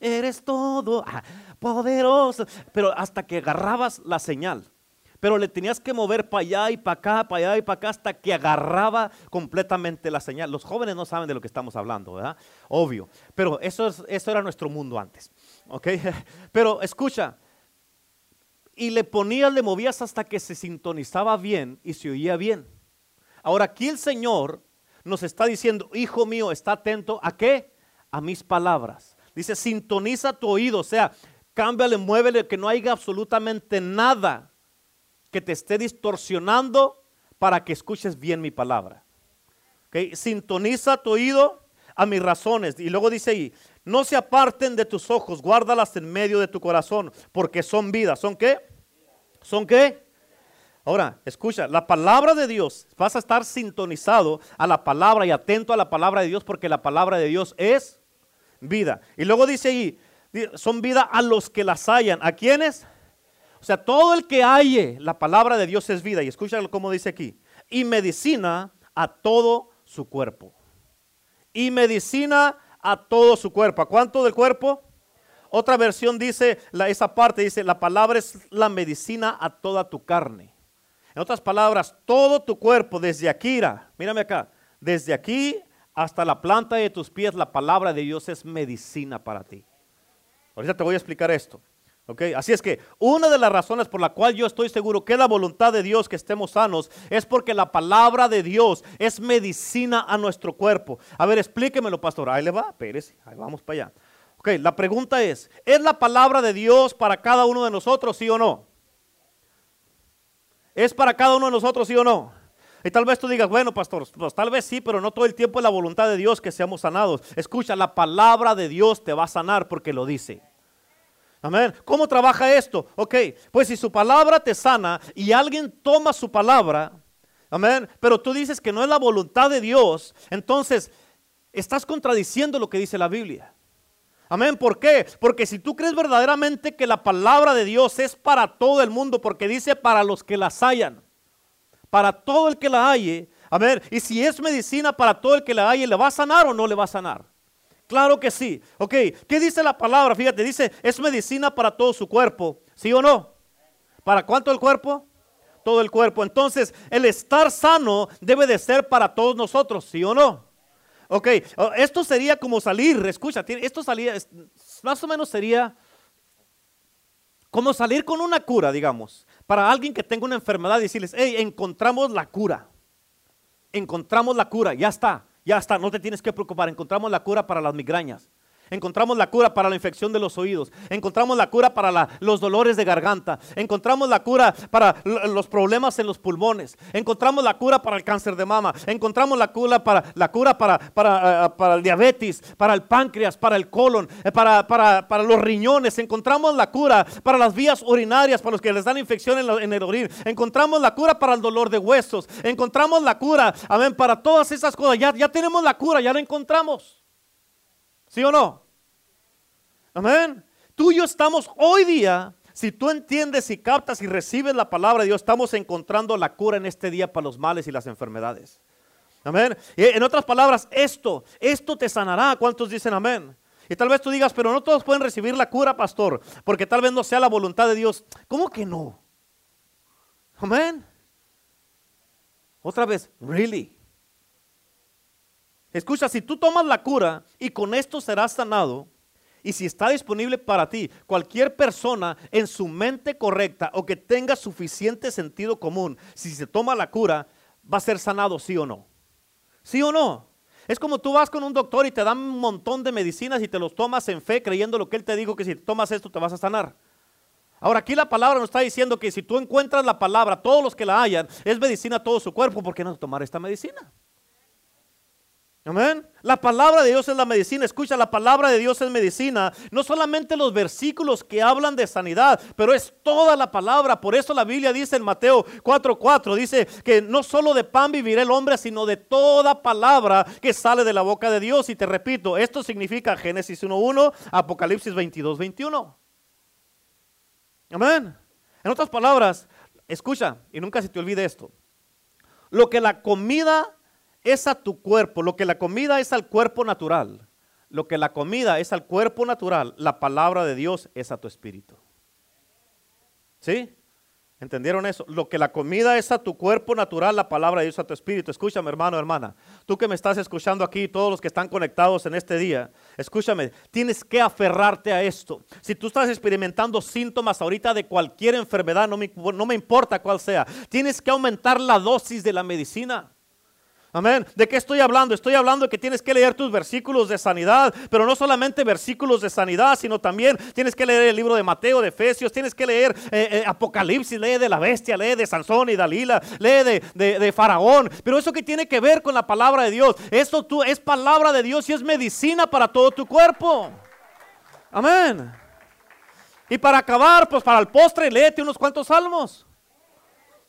Eres todo ah, poderoso. Pero hasta que agarrabas la señal pero le tenías que mover para allá y para acá, para allá y para acá hasta que agarraba completamente la señal. Los jóvenes no saben de lo que estamos hablando, ¿verdad? Obvio. Pero eso, es, eso era nuestro mundo antes, ¿ok? <laughs> Pero escucha, y le ponías, le movías hasta que se sintonizaba bien y se oía bien. Ahora aquí el Señor nos está diciendo, hijo mío, está atento a qué? A mis palabras. Dice, sintoniza tu oído, o sea, cámbiale, muévele, que no haya absolutamente nada que te esté distorsionando para que escuches bien mi palabra. ¿Okay? Sintoniza tu oído a mis razones. Y luego dice ahí, no se aparten de tus ojos, guárdalas en medio de tu corazón, porque son vida. ¿Son qué? ¿Son qué? Ahora, escucha, la palabra de Dios, vas a estar sintonizado a la palabra y atento a la palabra de Dios, porque la palabra de Dios es vida. Y luego dice ahí, son vida a los que las hallan. ¿A quiénes? O sea, todo el que halle la palabra de Dios es vida. Y escúchalo como dice aquí. Y medicina a todo su cuerpo. Y medicina a todo su cuerpo. ¿A cuánto del cuerpo? Otra versión dice, la, esa parte dice, la palabra es la medicina a toda tu carne. En otras palabras, todo tu cuerpo, desde aquí, mírame acá, desde aquí hasta la planta de tus pies, la palabra de Dios es medicina para ti. Ahorita te voy a explicar esto. Así es que una de las razones por la cual yo estoy seguro que la voluntad de Dios que estemos sanos es porque la palabra de Dios es medicina a nuestro cuerpo. A ver, explíquemelo, pastor. Ahí le va, Pérez, ahí vamos para allá. Ok, la pregunta es, ¿es la palabra de Dios para cada uno de nosotros, sí o no? ¿Es para cada uno de nosotros, sí o no? Y tal vez tú digas, bueno, pastor, pues tal vez sí, pero no todo el tiempo es la voluntad de Dios que seamos sanados. Escucha, la palabra de Dios te va a sanar porque lo dice. Amén. ¿Cómo trabaja esto? Ok, pues si su palabra te sana y alguien toma su palabra, amén, pero tú dices que no es la voluntad de Dios, entonces estás contradiciendo lo que dice la Biblia. Amén. ¿Por qué? Porque si tú crees verdaderamente que la palabra de Dios es para todo el mundo, porque dice para los que las hayan, para todo el que la halle, amén. Y si es medicina para todo el que la halle, ¿le va a sanar o no le va a sanar? Claro que sí. Ok, ¿qué dice la palabra? Fíjate, dice, es medicina para todo su cuerpo. ¿Sí o no? ¿Para cuánto el cuerpo? Todo el cuerpo. Entonces, el estar sano debe de ser para todos nosotros, ¿sí o no? Ok, esto sería como salir, escucha, esto salía, más o menos sería como salir con una cura, digamos, para alguien que tenga una enfermedad y decirles, hey, encontramos la cura, encontramos la cura, ya está. Ya está, no te tienes que preocupar. Encontramos la cura para las migrañas. Encontramos la cura para la infección de los oídos, encontramos la cura para los dolores de garganta, encontramos la cura para los problemas en los pulmones, encontramos la cura para el cáncer de mama, encontramos la cura para, la cura para, para, eh, el diabetes, para el páncreas, para el colon, eh, para, para, los riñones, encontramos la cura para las vías urinarias, para los que les dan infección en, en el orín, encontramos la cura para el dolor de huesos, encontramos la cura, amén, para todas esas cosas, ya, ya tenemos la cura, ya la encontramos. ¿Sí o no? Amén. Tú y yo estamos hoy día, si tú entiendes y captas y recibes la palabra de Dios, estamos encontrando la cura en este día para los males y las enfermedades. Amén. Y en otras palabras, esto, esto te sanará. ¿Cuántos dicen amén? Y tal vez tú digas, pero no todos pueden recibir la cura, pastor, porque tal vez no sea la voluntad de Dios. ¿Cómo que no? Amén. Otra vez, really. Escucha, si tú tomas la cura y con esto serás sanado, y si está disponible para ti, cualquier persona en su mente correcta o que tenga suficiente sentido común, si se toma la cura, va a ser sanado, sí o no. ¿Sí o no? Es como tú vas con un doctor y te dan un montón de medicinas y te los tomas en fe creyendo lo que él te dijo que si tomas esto te vas a sanar. Ahora aquí la palabra nos está diciendo que si tú encuentras la palabra, todos los que la hayan, es medicina a todo su cuerpo, ¿por qué no tomar esta medicina? Amén. La palabra de Dios es la medicina. Escucha, la palabra de Dios es medicina. No solamente los versículos que hablan de sanidad, pero es toda la palabra. Por eso la Biblia dice en Mateo 4:4, dice que no solo de pan vivirá el hombre, sino de toda palabra que sale de la boca de Dios. Y te repito, esto significa Génesis 1:1, Apocalipsis 22:21. Amén. En otras palabras, escucha, y nunca se te olvide esto. Lo que la comida es a tu cuerpo, lo que la comida es al cuerpo natural, lo que la comida es al cuerpo natural, la palabra de Dios es a tu espíritu. ¿Sí? ¿Entendieron eso? Lo que la comida es a tu cuerpo natural, la palabra de Dios a tu espíritu. Escúchame, hermano, hermana. Tú que me estás escuchando aquí, todos los que están conectados en este día, escúchame, tienes que aferrarte a esto. Si tú estás experimentando síntomas ahorita de cualquier enfermedad, no me, no me importa cuál sea, tienes que aumentar la dosis de la medicina. Amén. ¿De qué estoy hablando? Estoy hablando de que tienes que leer tus versículos de sanidad, pero no solamente versículos de sanidad, sino también tienes que leer el libro de Mateo, de Efesios, tienes que leer eh, eh, Apocalipsis, lee de la bestia, lee de Sansón y Dalila, lee de, Faraón. Pero eso que tiene que ver con la palabra de Dios, esto tú, es palabra de Dios y es medicina para todo tu cuerpo. Amén. Y para acabar, pues para el postre, léete unos cuantos salmos.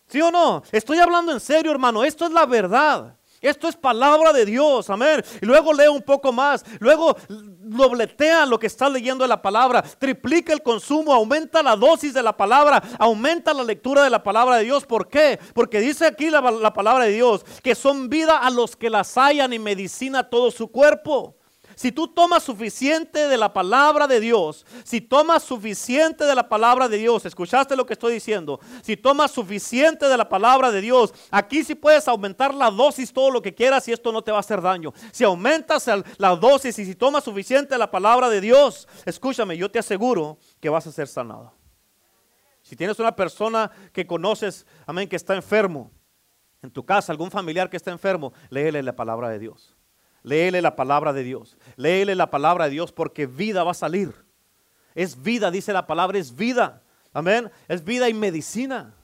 ¿Sí o no? Estoy hablando en serio, hermano. Esto es la verdad. Esto es palabra de Dios, amén. Y luego lee un poco más, luego dobletea lo que está leyendo de la palabra, triplica el consumo, aumenta la dosis de la palabra, aumenta la lectura de la palabra de Dios. ¿Por qué? Porque dice aquí la, la palabra de Dios que son vida a los que las hayan y medicina todo su cuerpo. Si tú tomas suficiente de la palabra de Dios, si tomas suficiente de la palabra de Dios, escuchaste lo que estoy diciendo, si tomas suficiente de la palabra de Dios, aquí sí puedes aumentar la dosis todo lo que quieras y esto no te va a hacer daño. Si aumentas la dosis y si tomas suficiente de la palabra de Dios, escúchame, yo te aseguro que vas a ser sanado. Si tienes una persona que conoces, amén, que está enfermo, en tu casa, algún familiar que está enfermo, léele la palabra de Dios. Léele la palabra de Dios. Léele la palabra de Dios porque vida va a salir. Es vida, dice la palabra, es vida. Amén. Es vida y medicina.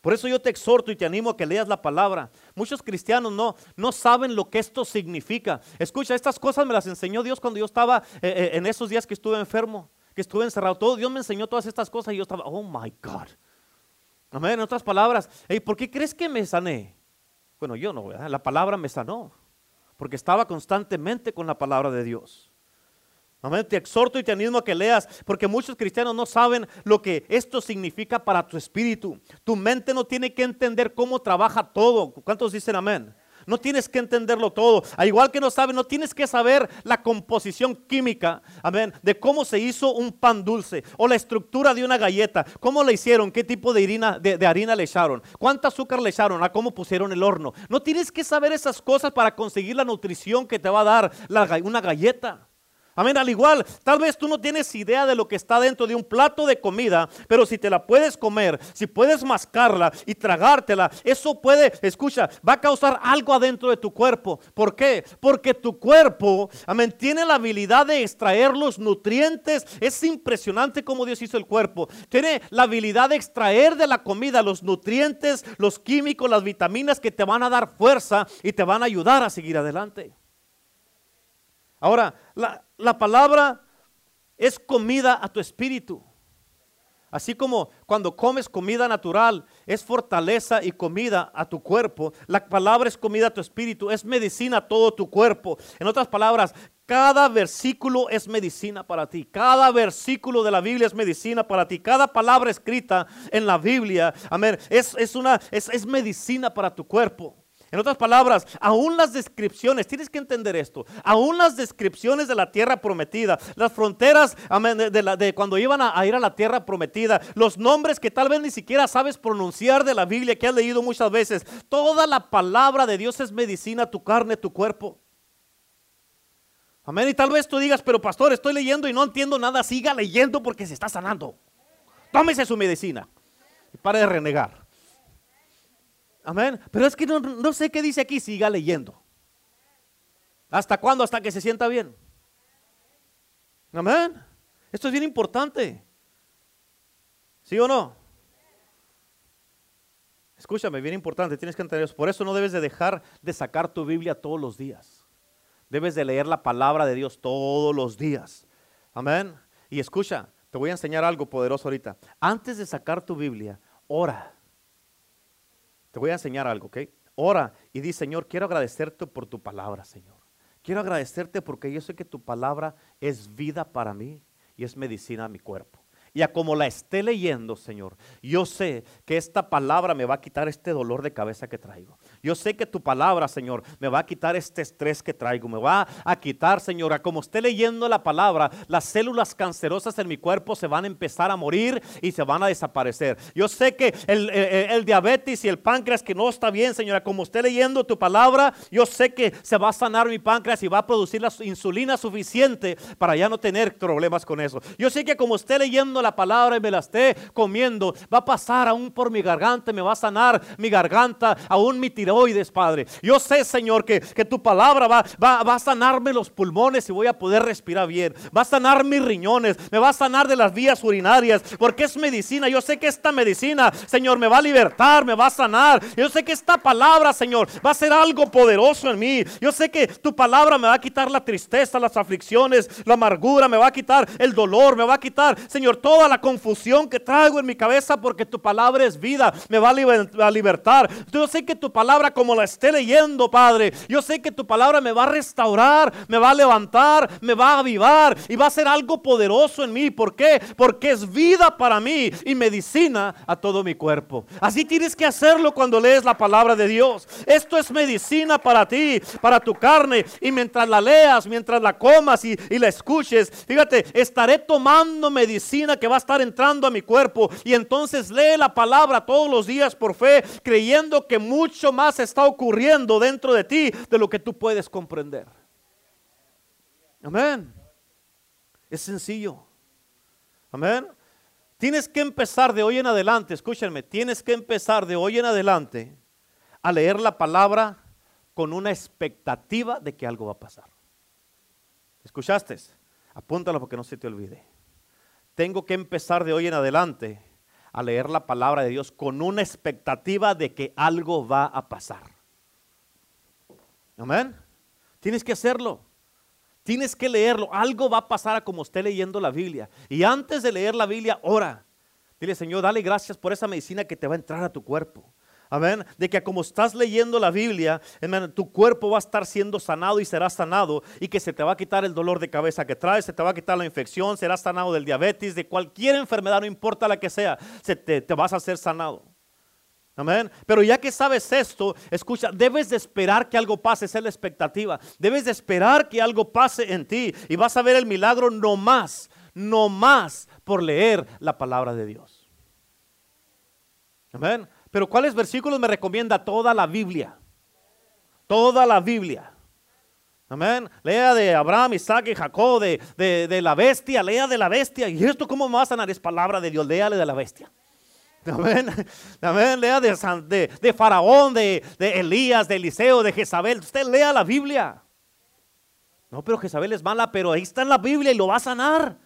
Por eso yo te exhorto y te animo a que leas la palabra. Muchos cristianos no, no saben lo que esto significa. Escucha, estas cosas me las enseñó Dios cuando yo estaba eh, eh, en esos días que estuve enfermo, que estuve encerrado. Todo Dios me enseñó todas estas cosas y yo estaba, oh my God. Amén. En otras palabras, ¿por qué crees que me sané? Bueno, yo no. La palabra me sanó, porque estaba constantemente con la palabra de Dios. Amén. Te exhorto y te animo a que leas, porque muchos cristianos no saben lo que esto significa para tu espíritu. Tu mente no tiene que entender cómo trabaja todo. ¿Cuántos dicen amén? No tienes que entenderlo todo. Al igual que no sabes, no tienes que saber la composición química, amén, de cómo se hizo un pan dulce o la estructura de una galleta, cómo la hicieron, qué tipo de harina, de, harina le echaron, cuánto azúcar le echaron, a cómo pusieron el horno. No tienes que saber esas cosas para conseguir la nutrición que te va a dar una galleta. Amén, al igual, tal vez tú no tienes idea de lo que está dentro de un plato de comida, pero si te la puedes comer, si puedes mascarla y tragártela, eso puede, escucha, va a causar algo adentro de tu cuerpo. ¿Por qué? Porque tu cuerpo, amén, tiene la habilidad de extraer los nutrientes. Es impresionante cómo Dios hizo el cuerpo. Tiene la habilidad de extraer de la comida los nutrientes, los químicos, las vitaminas que te van a dar fuerza y te van a ayudar a seguir adelante. Ahora, la, palabra es comida a tu espíritu. Así como cuando comes comida natural es fortaleza y comida a tu cuerpo, la palabra es comida a tu espíritu, es medicina a todo tu cuerpo. En otras palabras, cada versículo es medicina para ti. Cada versículo de la Biblia es medicina para ti. Cada palabra escrita en la Biblia, amén, es, una, es, es medicina para tu cuerpo. En otras palabras, aún las descripciones, tienes que entender esto, aún las descripciones de la tierra prometida, las fronteras de, cuando iban a, ir a la tierra prometida, los nombres que tal vez ni siquiera sabes pronunciar de la Biblia que has leído muchas veces, toda la palabra de Dios es medicina tu carne, tu cuerpo. Amén. Y tal vez tú digas, pero pastor, estoy leyendo y no entiendo nada. Siga leyendo porque se está sanando. Tómese su medicina y pare de renegar. Amén. Pero es que no, sé qué dice aquí, siga leyendo. ¿Hasta cuándo? Hasta que se sienta bien. Amén. Esto es bien importante. ¿Sí o no? Escúchame, bien importante, tienes que entender eso. Por eso no debes de dejar de sacar tu Biblia todos los días. Debes de leer la palabra de Dios todos los días. Amén. Y escucha, te voy a enseñar algo poderoso ahorita. Antes de sacar tu Biblia, ora. Te voy a enseñar algo, ¿ok? Ora y di, Señor, quiero agradecerte por tu palabra, Señor. Quiero agradecerte porque yo sé que tu palabra es vida para mí y es medicina a mi cuerpo. Y a como la esté leyendo, Señor, yo sé que esta palabra me va a quitar este dolor de cabeza que traigo. Yo sé que tu palabra, Señor, me va a quitar este estrés que traigo. Me va a quitar, Señor, como esté leyendo la palabra, las células cancerosas en mi cuerpo se van a empezar a morir y se van a desaparecer. Yo sé que el, diabetes y el páncreas que no está bien, Señora, como esté leyendo tu palabra, yo sé que se va a sanar mi páncreas y va a producir la insulina suficiente para ya no tener problemas con eso. Yo sé que como esté leyendo la palabra y me la esté comiendo, va a pasar aún por mi garganta, me va a sanar mi garganta, aún mi tiroides, Padre. Yo sé, Señor, que, que tu palabra va, va, va, a sanarme los pulmones y voy a poder respirar bien. Va a sanar mis riñones, me va a sanar de las vías urinarias, porque es medicina. Yo sé que esta medicina, Señor, me va a libertar, me va a sanar. Yo sé que esta palabra, Señor, va a ser algo poderoso en mí. Yo sé que tu palabra me va a quitar la tristeza, las aflicciones, la amargura, me va a quitar el dolor, me va a quitar, Señor, toda la confusión que traigo en mi cabeza, porque tu palabra es vida, me va a libertar. Yo sé que tu palabra como la esté leyendo, Padre. Yo sé que tu palabra me va a restaurar, me va a levantar, me va a avivar y va a ser algo poderoso en mí. ¿Por qué? Porque es vida para mí y medicina a todo mi cuerpo. Así tienes que hacerlo cuando lees la palabra de Dios. Esto es medicina para ti, para tu carne. Y mientras la leas, mientras la comas y, la escuches, fíjate, estaré tomando medicina que va a estar entrando a mi cuerpo. Y entonces lee la palabra todos los días por fe, creyendo que mucho más está ocurriendo dentro de ti de lo que tú puedes comprender. Amén. Es sencillo. Amén. Tienes que empezar de hoy en adelante, escúchenme, tienes que empezar de hoy en adelante a leer la palabra con una expectativa de que algo va a pasar. ¿Escuchaste? Apúntalo porque no se te olvide. Tengo que empezar de hoy en adelante a leer la palabra de Dios con una expectativa de que algo va a pasar. Amén. Tienes que hacerlo. Tienes que leerlo. Algo va a pasar a como esté leyendo la Biblia. Y antes de leer la Biblia, ora. Dile, Señor, dale gracias por esa medicina que te va a entrar a tu cuerpo. Amén. De que como estás leyendo la Biblia, tu cuerpo va a estar siendo sanado y será sanado. Y que se te va a quitar el dolor de cabeza que traes, se te va a quitar la infección, serás sanado del diabetes, de cualquier enfermedad, no importa la que sea, se te, te vas a ser sanado. Amén. Pero ya que sabes esto, escucha, debes de esperar que algo pase, esa es la expectativa. Debes de esperar que algo pase en ti y vas a ver el milagro no más, no más por leer la palabra de Dios. Amén. Pero ¿cuáles versículos me recomienda toda la Biblia? Toda la Biblia. Amén. Lea de Abraham, Isaac y Jacob, de, de, la bestia, lea de la bestia. ¿Y esto cómo me va a sanar? Es palabra de Dios, léale de la bestia. Amén. Amén. Lea de, de, Faraón, de, de Elías, de Eliseo, de Jezabel. Usted lea la Biblia. No, pero Jezabel es mala, pero ahí está en la Biblia y lo va a sanar.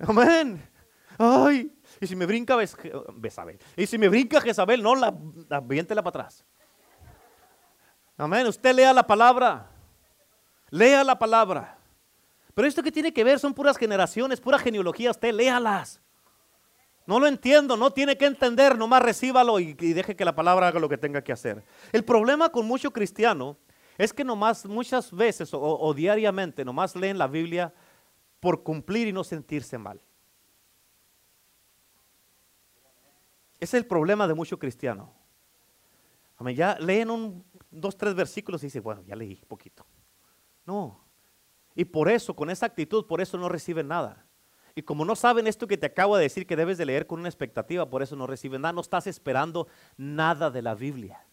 Amén. Ay, y si me brinca. Y si me brinca Jezabel, no, la, la para atrás. Amén. Usted lea la palabra. Lea la palabra. Pero esto que tiene que ver son puras generaciones, pura genealogía. Usted léalas. No lo entiendo, no tiene que entender, nomás recíbalo y, deje que la palabra haga lo que tenga que hacer. El problema con mucho cristiano es que nomás muchas veces o, diariamente nomás leen la Biblia por cumplir y no sentirse mal. Es el problema de mucho cristiano. Ya leen dos, tres versículos y dicen, bueno, ya leí poquito. No. Y por eso, con esa actitud, por eso no reciben nada. Y como no saben esto que te acabo de decir que debes de leer con una expectativa, por eso no reciben nada. No estás esperando nada de la Biblia.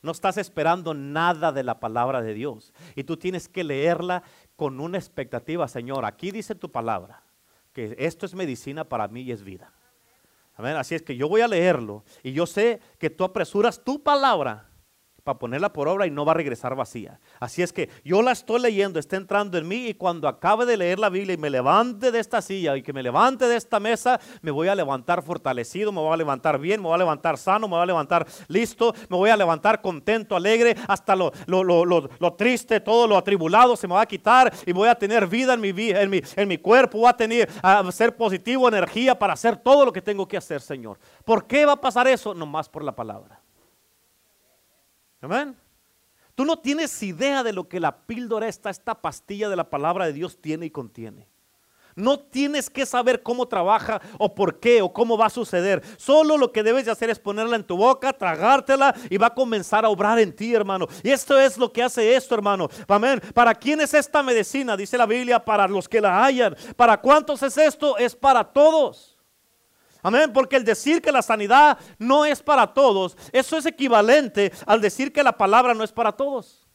No estás esperando nada de la palabra de Dios. Y tú tienes que leerla con una expectativa, Señor. Aquí dice tu palabra, que esto es medicina para mí y es vida. Así es que yo voy a leerlo y yo sé que tú apresuras tu palabra para ponerla por obra y no va a regresar vacía. Así es que yo la estoy leyendo, está entrando en mí y cuando acabe de leer la Biblia y me levante de esta silla y que me levante de esta mesa, me voy a levantar fortalecido, me voy a levantar bien, me voy a levantar sano, me voy a levantar listo, me voy a levantar contento, alegre, hasta lo, lo, triste, todo lo atribulado se me va a quitar y voy a tener vida en mi, en mi, en mi cuerpo, voy a tener, a ser positivo, energía para hacer todo lo que tengo que hacer, Señor. ¿Por qué va a pasar eso? Nomás por la palabra. Amén. Tú no tienes idea de lo que la píldora esta, esta pastilla de la palabra de Dios tiene y contiene. No tienes que saber cómo trabaja o por qué o cómo va a suceder. Solo lo que debes de hacer es ponerla en tu boca, tragártela y va a comenzar a obrar en ti, hermano. Y esto es lo que hace esto, hermano. Amén. ¿Para quién es esta medicina? Dice la Biblia, para los que la hayan. ¿Para cuántos es esto? Es para todos. Amén, porque el decir que la sanidad no es para todos, eso es equivalente al decir que la palabra no es para todos.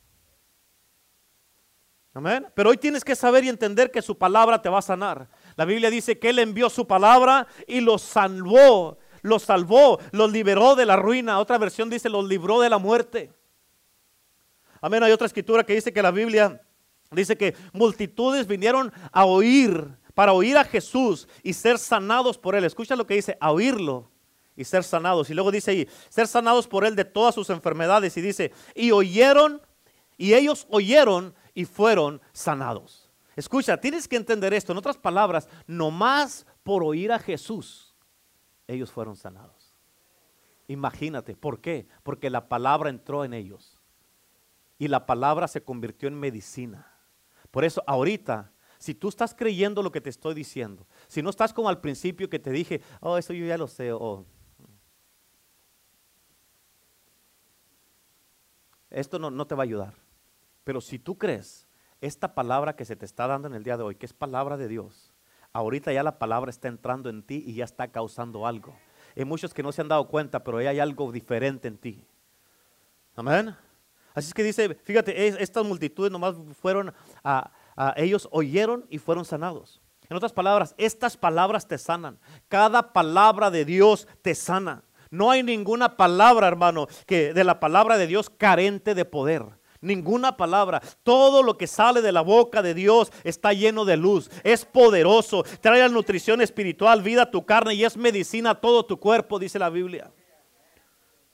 Amén. Pero hoy tienes que saber y entender que su palabra te va a sanar. La Biblia dice que Él envió su palabra y los salvó, los salvó, los liberó de la ruina. Otra versión dice los libró de la muerte. Amén. Hay otra escritura que dice que la Biblia dice que multitudes vinieron a oír para oír a Jesús y ser sanados por Él. Escucha lo que dice, a oírlo y ser sanados. Y luego dice ahí, ser sanados por Él de todas sus enfermedades. Y dice, y oyeron, y ellos oyeron y fueron sanados. Escucha, tienes que entender esto. En otras palabras, nomás por oír a Jesús, ellos fueron sanados. Imagínate, ¿por qué? Porque la palabra entró en ellos. Y la palabra se convirtió en medicina. Por eso ahorita si tú estás creyendo lo que te estoy diciendo, si no estás como al principio que te dije, oh, eso yo ya lo sé, esto no, no te va a ayudar. Pero si tú crees esta palabra que se te está dando en el día de hoy, que es palabra de Dios, ahorita ya la palabra está entrando en ti y ya está causando algo. Hay muchos que no se han dado cuenta, pero hay algo diferente en ti. Amén. Así es que dice, fíjate, estas multitudes nomás fueron a, ellos oyeron y fueron sanados. En otras palabras, estas palabras te sanan. Cada palabra de Dios te sana. No hay ninguna palabra, hermano, que de la palabra de Dios carente de poder. Ninguna palabra. Todo lo que sale de la boca de Dios está lleno de luz. Es poderoso. Trae nutrición espiritual, vida a tu carne y es medicina a todo tu cuerpo, dice la Biblia.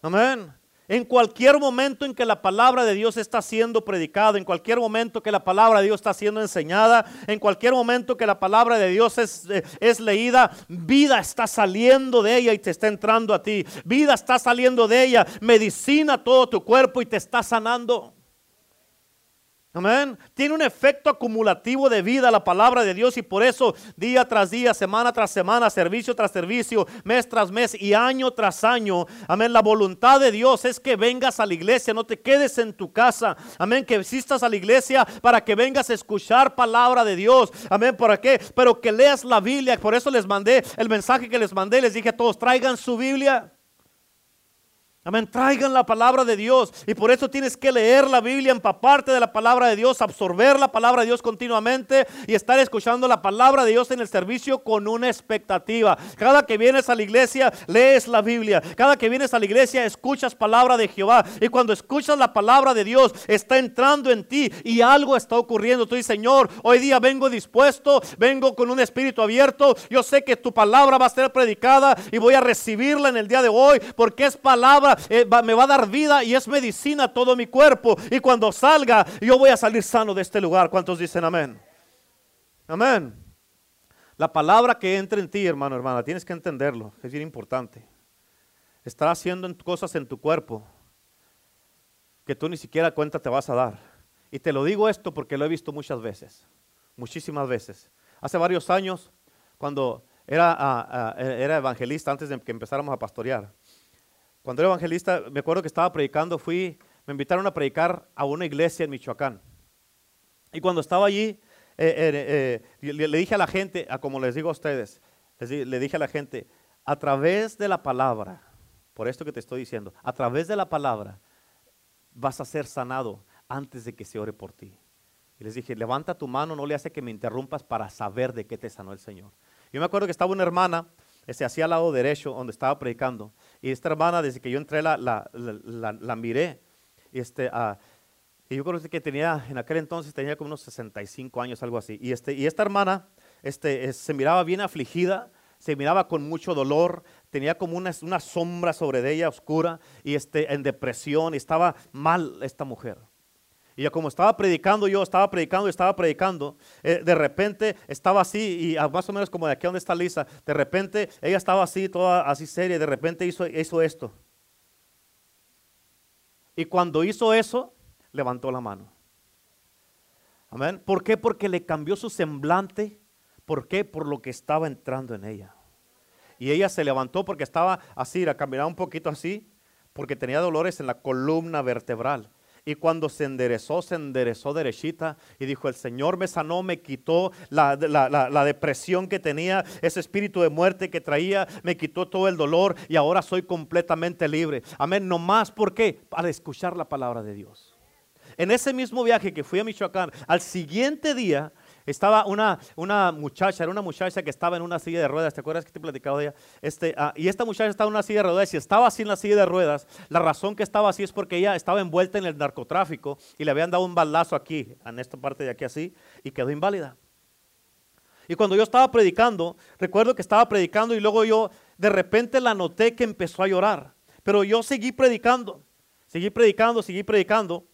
Amén. En cualquier momento en que la palabra de Dios está siendo predicada, en cualquier momento que la palabra de Dios está siendo enseñada, en cualquier momento que la palabra de Dios es, eh, es leída, vida está saliendo de ella y te está entrando a ti. Vida está saliendo de ella, medicina todo tu cuerpo y te está sanando. Amén. Tiene un efecto acumulativo de vida la palabra de Dios y por eso día tras día, semana tras semana, servicio tras servicio, mes tras mes y año tras año. Amén. La voluntad de Dios es que vengas a la iglesia, no te quedes en tu casa. Amén. Que existas a la iglesia para que vengas a escuchar palabra de Dios. Amén. ¿Para qué? Pero que leas la Biblia. Por eso les mandé el mensaje que les mandé. Les dije a todos, traigan su Biblia. Amén. Traigan la palabra de Dios. Y por eso tienes que leer la Biblia, empaparte de la palabra de Dios, absorber la palabra de Dios continuamente y estar escuchando la palabra de Dios en el servicio con una expectativa. Cada que vienes a la iglesia, lees la Biblia. Cada que vienes a la iglesia, escuchas palabra de Jehová. Y cuando escuchas la palabra de Dios, está entrando en ti y algo está ocurriendo. Tú dices, Señor, hoy día vengo dispuesto, vengo con un espíritu abierto. Yo sé que tu palabra va a ser predicada y voy a recibirla en el día de hoy porque es palabra eh, me va a dar vida y es medicina a todo mi cuerpo. Y cuando salga, yo voy a salir sano de este lugar. ¿Cuántos dicen amén? Amén. La palabra que entra en ti, hermano, hermana, tienes que entenderlo. Es bien importante. Está haciendo cosas en tu cuerpo que tú ni siquiera cuenta te vas a dar. Y te lo digo esto porque lo he visto muchas veces, muchísimas veces. Hace varios años, cuando era, ah, ah, era evangelista, antes de que empezáramos a pastorear, cuando era evangelista, me acuerdo que estaba predicando, fui, me invitaron a predicar a una iglesia en Michoacán. Y cuando estaba allí, eh, eh, eh, le, dije a la gente, a como les digo a ustedes, le dije a la gente, a través de la palabra, por esto que te estoy diciendo, a través de la palabra vas a ser sanado antes de que se ore por ti. Y les dije, levanta tu mano, no le hace que me interrumpas para saber de qué te sanó el Señor. Yo me acuerdo que estaba una hermana este, hacia el lado derecho donde estaba predicando. Y esta hermana, desde que yo entré, la, la, la, miré. Este, uh, y yo creo que tenía, en aquel entonces tenía como unos 65 años, algo así. Y, este, y esta hermana este, se miraba bien afligida, se miraba con mucho dolor, tenía como una, una sombra sobre ella oscura y este, en depresión, y estaba mal esta mujer. Y como estaba predicando, yo estaba predicando y estaba predicando, eh, de repente estaba así, y más o menos como de aquí donde está Lisa, de repente ella estaba así, toda así seria, y de repente hizo, hizo esto. Y cuando hizo eso, levantó la mano. Amén. ¿Por qué? Porque le cambió su semblante. ¿Por qué? Por lo que estaba entrando en ella. Y ella se levantó porque estaba así, la caminaba un poquito así, porque tenía dolores en la columna vertebral. Y cuando se enderezó, se enderezó derechita y dijo, el Señor me sanó, me quitó la, depresión que tenía, ese espíritu de muerte que traía, me quitó todo el dolor y ahora soy completamente libre. Amén, no más, ¿por qué? Para escuchar la palabra de Dios. En ese mismo viaje que fui a Michoacán, al siguiente día estaba una, una muchacha, era una muchacha que estaba en una silla de ruedas, ¿te acuerdas que te he platicado de ella? Este, ah, y esta muchacha estaba en una silla de ruedas y estaba así en la silla de ruedas. La razón que estaba así es porque ella estaba envuelta en el narcotráfico y le habían dado un balazo aquí, en esta parte de aquí así, y quedó inválida. Y cuando yo estaba predicando, recuerdo que estaba predicando y luego yo de repente la noté que empezó a llorar. Pero yo seguí predicando, seguí predicando, seguí predicando.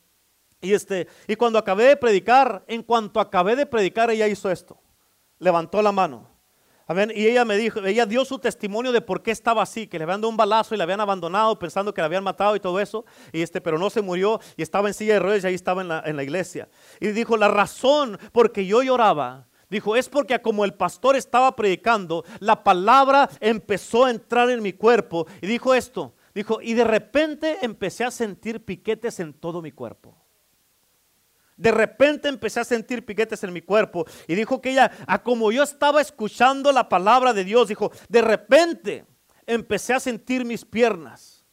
Y, este, y cuando acabé de predicar, en cuanto acabé de predicar, ella hizo esto. Levantó la mano. Amén. Y ella me dijo, ella dio su testimonio de por qué estaba así, que le habían dado un balazo y le habían abandonado pensando que la habían matado y todo eso. Y este, pero no se murió y estaba en silla de ruedas y ahí estaba en la, en la iglesia. Y dijo, la razón por que yo lloraba, dijo, es porque como el pastor estaba predicando, la palabra empezó a entrar en mi cuerpo. Y dijo esto, dijo, y de repente empecé a sentir piquetes en todo mi cuerpo. De repente empecé a sentir piquetes en mi cuerpo y dijo que ella, a como yo estaba escuchando la palabra de Dios, dijo, de repente empecé a sentir mis piernas.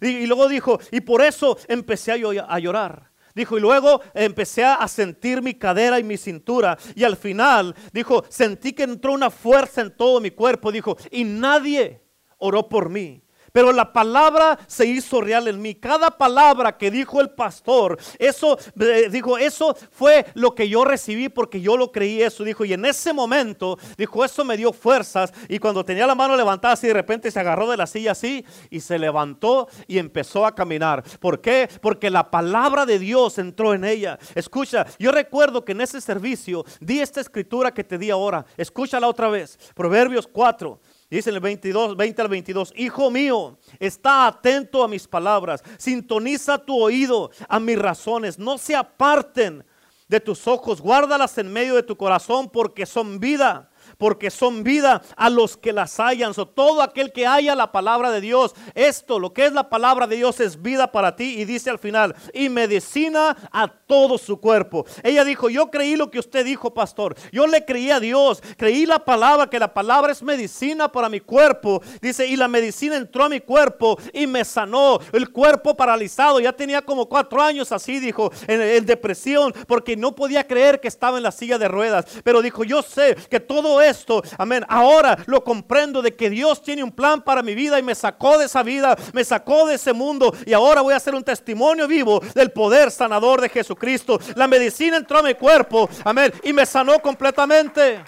Y, luego dijo, y por eso empecé a, llorar. Dijo, y luego empecé a sentir mi cadera y mi cintura. Y al final, dijo, sentí que entró una fuerza en todo mi cuerpo. Dijo, y nadie oró por mí. Pero la palabra se hizo real en mí. Cada palabra que dijo el pastor, eso eh, dijo, eso fue lo que yo recibí porque yo lo creí eso. Dijo, y en ese momento, dijo, eso me dio fuerzas. Y cuando tenía la mano levantada así, de repente se agarró de la silla así y se levantó y empezó a caminar. ¿Por qué? Porque la palabra de Dios entró en ella. Escucha, yo recuerdo que en ese servicio di esta escritura que te di ahora. Escúchala otra vez. Proverbios 4. Dice en el 22, 20 al 22, Hijo mío, está atento a mis palabras, sintoniza tu oído a mis razones, no se aparten de tus ojos, guárdalas en medio de tu corazón porque son vida porque son vida a los que las hayan. So, todo aquel que haya la palabra de Dios, esto, lo que es la palabra de Dios, es vida para ti. Y dice al final, y medicina a todo su cuerpo. Ella dijo, yo creí lo que usted dijo, pastor. Yo le creí a Dios, creí la palabra, que la palabra es medicina para mi cuerpo. Dice, y la medicina entró a mi cuerpo y me sanó. El cuerpo paralizado, ya tenía como cuatro años así, dijo, en, en depresión, porque no podía creer que estaba en la silla de ruedas. Pero dijo, yo sé que todo esto, amén, ahora lo comprendo de que Dios tiene un plan para mi vida y me sacó de esa vida, me sacó de ese mundo y ahora voy a hacer un testimonio vivo del poder sanador de Jesucristo. La medicina entró a mi cuerpo, amén, y me sanó completamente.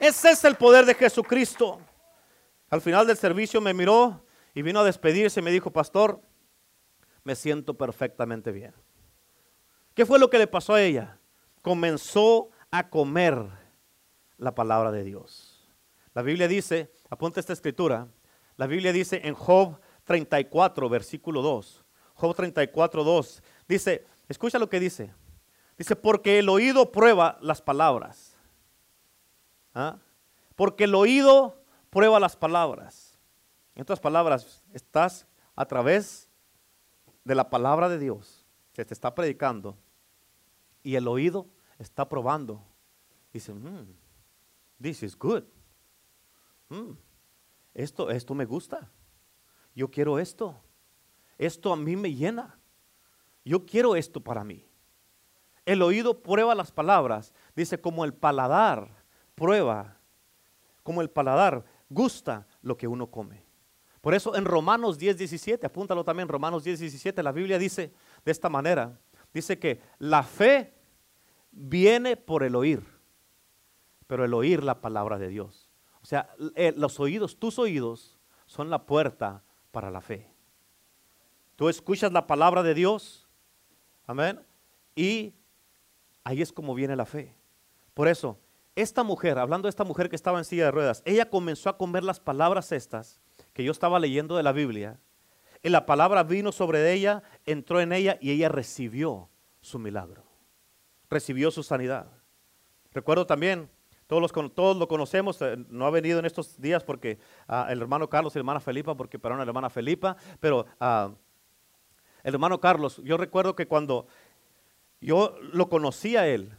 Ese es el poder de Jesucristo. Al final del servicio me miró y vino a despedirse y me dijo, pastor, me siento perfectamente bien. ¿Qué fue lo que le pasó a ella? Comenzó a comer la palabra de Dios. La Biblia dice, apunta esta escritura, la Biblia dice en Job 34, versículo 2, Job 34, 2, dice, escucha lo que dice, dice, porque el oído prueba las palabras. ¿Ah? Porque el oído prueba las palabras. En otras palabras, estás a través de la palabra de Dios, se te está predicando, y el oído está probando. Dice, mm, this is good. Mm, esto, esto me gusta. Yo quiero esto. Esto a mí me llena. Yo quiero esto para mí. El oído prueba las palabras. Dice, como el paladar prueba, como el paladar gusta lo que uno come. Por eso en Romanos 10, 17, apúntalo también, Romanos 10, 17, la Biblia dice de esta manera, dice que la fe viene por el oír, pero el oír la palabra de Dios. O sea, eh, los oídos, tus oídos, son la puerta para la fe. Tú escuchas la palabra de Dios, amén, y ahí es como viene la fe. Por eso, esta mujer, hablando de esta mujer que estaba en silla de ruedas, ella comenzó a comer las palabras estas que yo estaba leyendo de la Biblia, y la palabra vino sobre ella, entró en ella y ella recibió su milagro recibió su sanidad. Recuerdo también, todos, los, todos lo conocemos, eh, no ha venido en estos días porque ah, el hermano Carlos y la hermana Felipa, porque para una hermana Felipa, pero ah, el hermano Carlos, yo recuerdo que cuando yo lo conocí a él,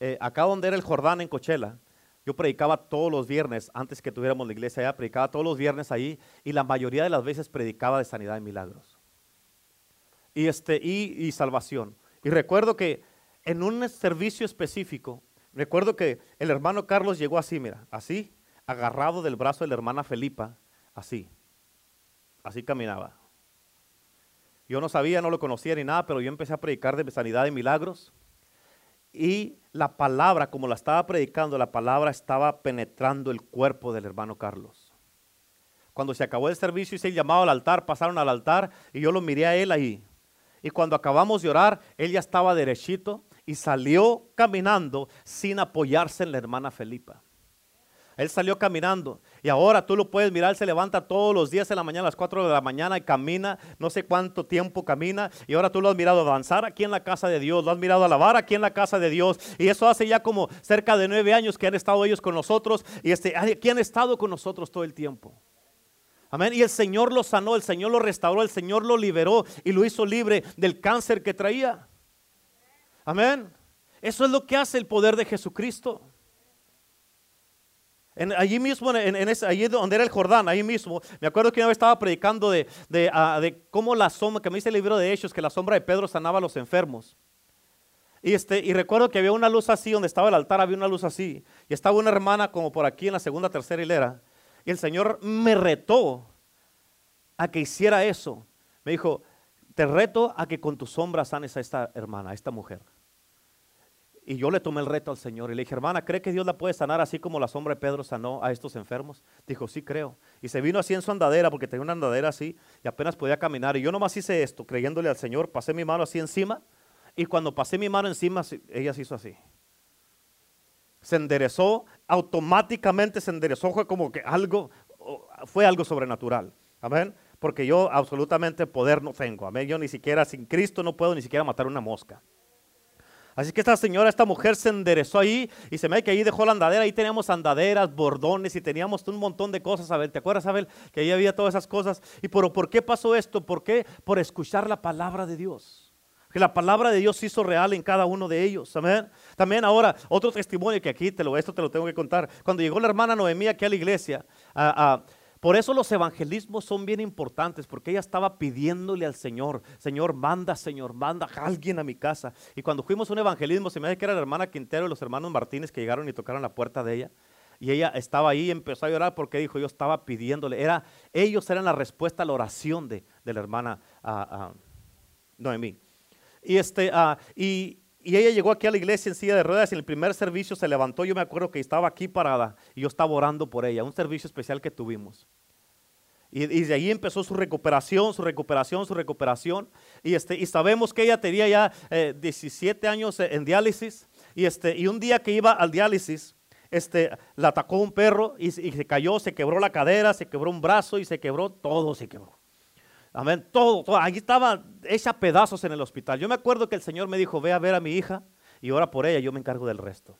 eh, acá donde era el Jordán en Cochela, yo predicaba todos los viernes, antes que tuviéramos la iglesia allá, predicaba todos los viernes ahí y la mayoría de las veces predicaba de sanidad y milagros. Y, este, y salvación. Y recuerdo que en un servicio específico, recuerdo que el hermano Carlos llegó así, mira, así, agarrado del brazo de la hermana Felipa, así, así caminaba. Yo no sabía, no lo conocía ni nada, pero yo empecé a predicar de sanidad y milagros. Y la palabra, como la estaba predicando, la palabra estaba penetrando el cuerpo del hermano Carlos. Cuando se acabó el servicio y se llamado al altar, pasaron al altar y yo lo miré a él ahí. Y cuando acabamos de orar, él ya estaba derechito y salió caminando sin apoyarse en la hermana Felipa. Él salió caminando y ahora tú lo puedes mirar, se levanta todos los días en la mañana, a las 4 de la mañana y camina, no sé cuánto tiempo camina y ahora tú lo has mirado avanzar aquí en la casa de Dios, lo has mirado alabar aquí en la casa de Dios y eso hace ya como cerca de nueve años que han estado ellos con nosotros y este, aquí han estado con nosotros todo el tiempo. Amén. Y el Señor lo sanó, el Señor lo restauró, el Señor lo liberó y lo hizo libre del cáncer que traía. Amén. Eso es lo que hace el poder de Jesucristo. En, allí mismo, allí donde era el Jordán, ahí mismo, me acuerdo que una vez estaba predicando ah, de cómo la sombra, que me dice el libro de Hechos, que la sombra de Pedro sanaba a los enfermos. Y, este, y recuerdo que había una luz así, donde estaba el altar, había una luz así. Y estaba una hermana como por aquí en la segunda, tercera hilera. Y el Señor me retó a que hiciera eso. Me dijo, te reto a que con tu sombra sanes a esta hermana, a esta mujer. Y yo le tomé el reto al Señor y le dije, hermana, ¿cree que Dios la puede sanar así como la sombra de Pedro sanó a estos enfermos? Dijo, sí creo. Y se vino así en su andadera, porque tenía una andadera así y apenas podía caminar. Y yo nomás hice esto, creyéndole al Señor, pasé mi mano así encima. Y cuando pasé mi mano encima, ella se hizo así. Se enderezó, automáticamente se enderezó, fue como que algo, fue algo sobrenatural. Amén. Porque yo absolutamente poder no tengo. Amén. Yo ni siquiera sin Cristo no puedo ni siquiera matar una mosca. Así que esta señora, esta mujer se enderezó ahí y se me que ahí dejó la andadera. Ahí teníamos andaderas, bordones y teníamos un montón de cosas. Abel, ¿te acuerdas, Abel? Que ahí había todas esas cosas. ¿Y por, por qué pasó esto? ¿Por qué? Por escuchar la palabra de Dios. Que la palabra de Dios se hizo real en cada uno de ellos. Amén. También ahora, otro testimonio que aquí te lo, esto te lo tengo que contar. Cuando llegó la hermana Noemí aquí a la iglesia, a por eso los evangelismos son bien importantes, porque ella estaba pidiéndole al Señor, Señor, manda, Señor, manda a alguien a mi casa. Y cuando fuimos a un evangelismo, se me hace que era la hermana Quintero y los hermanos Martínez que llegaron y tocaron la puerta de ella. Y ella estaba ahí y empezó a llorar porque dijo, yo estaba pidiéndole. Era, ellos eran la respuesta a la oración de, la hermana Noemí. Y, este, y, y ella llegó aquí a la iglesia en silla de ruedas y en el primer servicio se levantó. Yo me acuerdo que estaba aquí parada y yo estaba orando por ella, un servicio especial que tuvimos. Y, de ahí empezó su recuperación, su recuperación, su recuperación. Y, este, y sabemos que ella tenía ya 17 eh, años en diálisis. Y, este, y un día que iba al diálisis, este, la atacó un perro y, y, se cayó, se quebró la cadera, se quebró un brazo y se quebró, todo se quebró. Amén, todo, todo. Allí estaba hecha pedazos en el hospital. Yo me acuerdo que el Señor me dijo, ve a ver a mi hija y ora por ella, yo me encargo del resto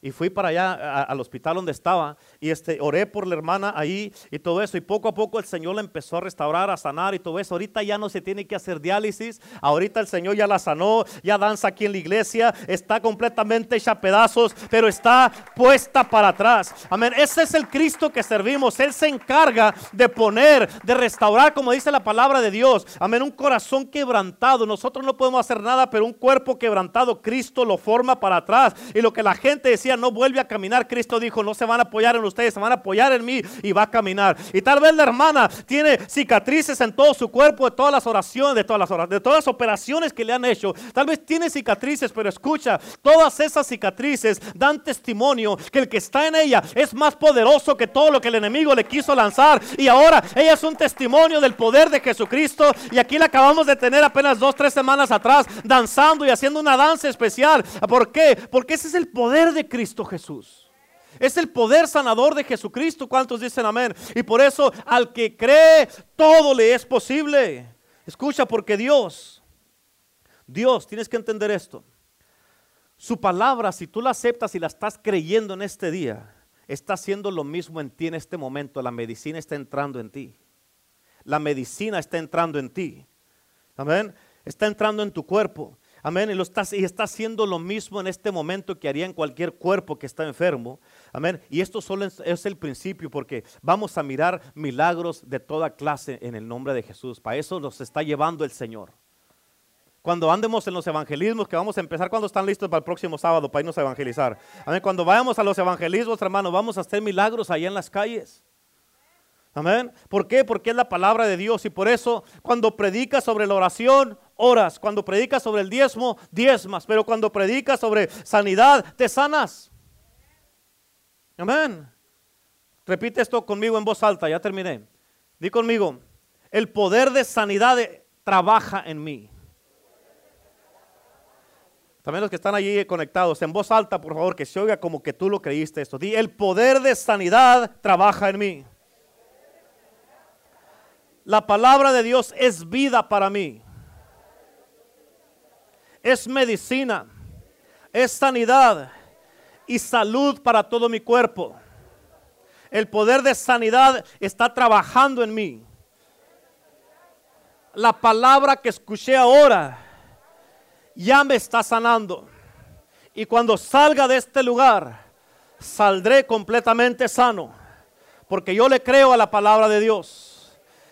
y fui para allá al hospital donde estaba y este, oré por la hermana ahí y todo eso y poco a poco el Señor la empezó a restaurar, a sanar y todo eso. Ahorita ya no se tiene que hacer diálisis, ahorita el Señor ya la sanó, ya danza aquí en la iglesia, está completamente hecha pedazos, pero está puesta para atrás. Amén, ese es el Cristo que servimos, Él se encarga de poner, de restaurar, como dice la palabra de Dios. Amén, un corazón quebrantado, nosotros no podemos hacer nada, pero un cuerpo quebrantado, Cristo lo forma para atrás. Y lo que la gente decía, no vuelve a caminar, Cristo dijo, no se van a apoyar en ustedes, se van a apoyar en mí y va a caminar. Y tal vez la hermana tiene cicatrices en todo su cuerpo de todas las oraciones, de todas las horas, de todas las operaciones que le han hecho. Tal vez tiene cicatrices, pero escucha, todas esas cicatrices dan testimonio que el que está en ella es más poderoso que todo lo que el enemigo le quiso lanzar. Y ahora ella es un testimonio del poder de Jesucristo. Y aquí la acabamos de tener apenas dos, tres semanas atrás, danzando y haciendo una danza especial. ¿Por qué? Porque ese es el poder de Cristo. Cristo Jesús. Es el poder sanador de Jesucristo. ¿Cuántos dicen amén? Y por eso al que cree, todo le es posible. Escucha, porque Dios, Dios, tienes que entender esto. Su palabra, si tú la aceptas y la estás creyendo en este día, está haciendo lo mismo en ti en este momento. La medicina está entrando en ti. La medicina está entrando en ti. Amén. Está entrando en tu cuerpo. Amén. Y, lo está, y está haciendo lo mismo en este momento que haría en cualquier cuerpo que está enfermo. Amén. Y esto solo es, el principio porque vamos a mirar milagros de toda clase en el nombre de Jesús. Para eso nos está llevando el Señor. Cuando andemos en los evangelismos, que vamos a empezar cuando están listos para el próximo sábado para irnos a evangelizar. Amén. Cuando vayamos a los evangelismos, hermanos, vamos a hacer milagros allá en las calles. Amén. ¿Por qué? Porque es la palabra de Dios y por eso cuando predicas sobre la oración, oras. Cuando predicas sobre el diezmo, diezmas. Pero cuando predicas sobre sanidad, te sanas. Amén. Repite esto conmigo en voz alta, ya terminé. Di conmigo, el poder de sanidad trabaja en mí. También los que están allí conectados, en voz alta, por favor, que se oiga como que tú lo creíste esto. Di, el poder de sanidad trabaja en mí. La palabra de Dios es vida para mí. Es medicina. Es sanidad y salud para todo mi cuerpo. El poder de sanidad está trabajando en mí. La palabra que escuché ahora ya me está sanando. Y cuando salga de este lugar, saldré completamente sano. Porque yo le creo a la palabra de Dios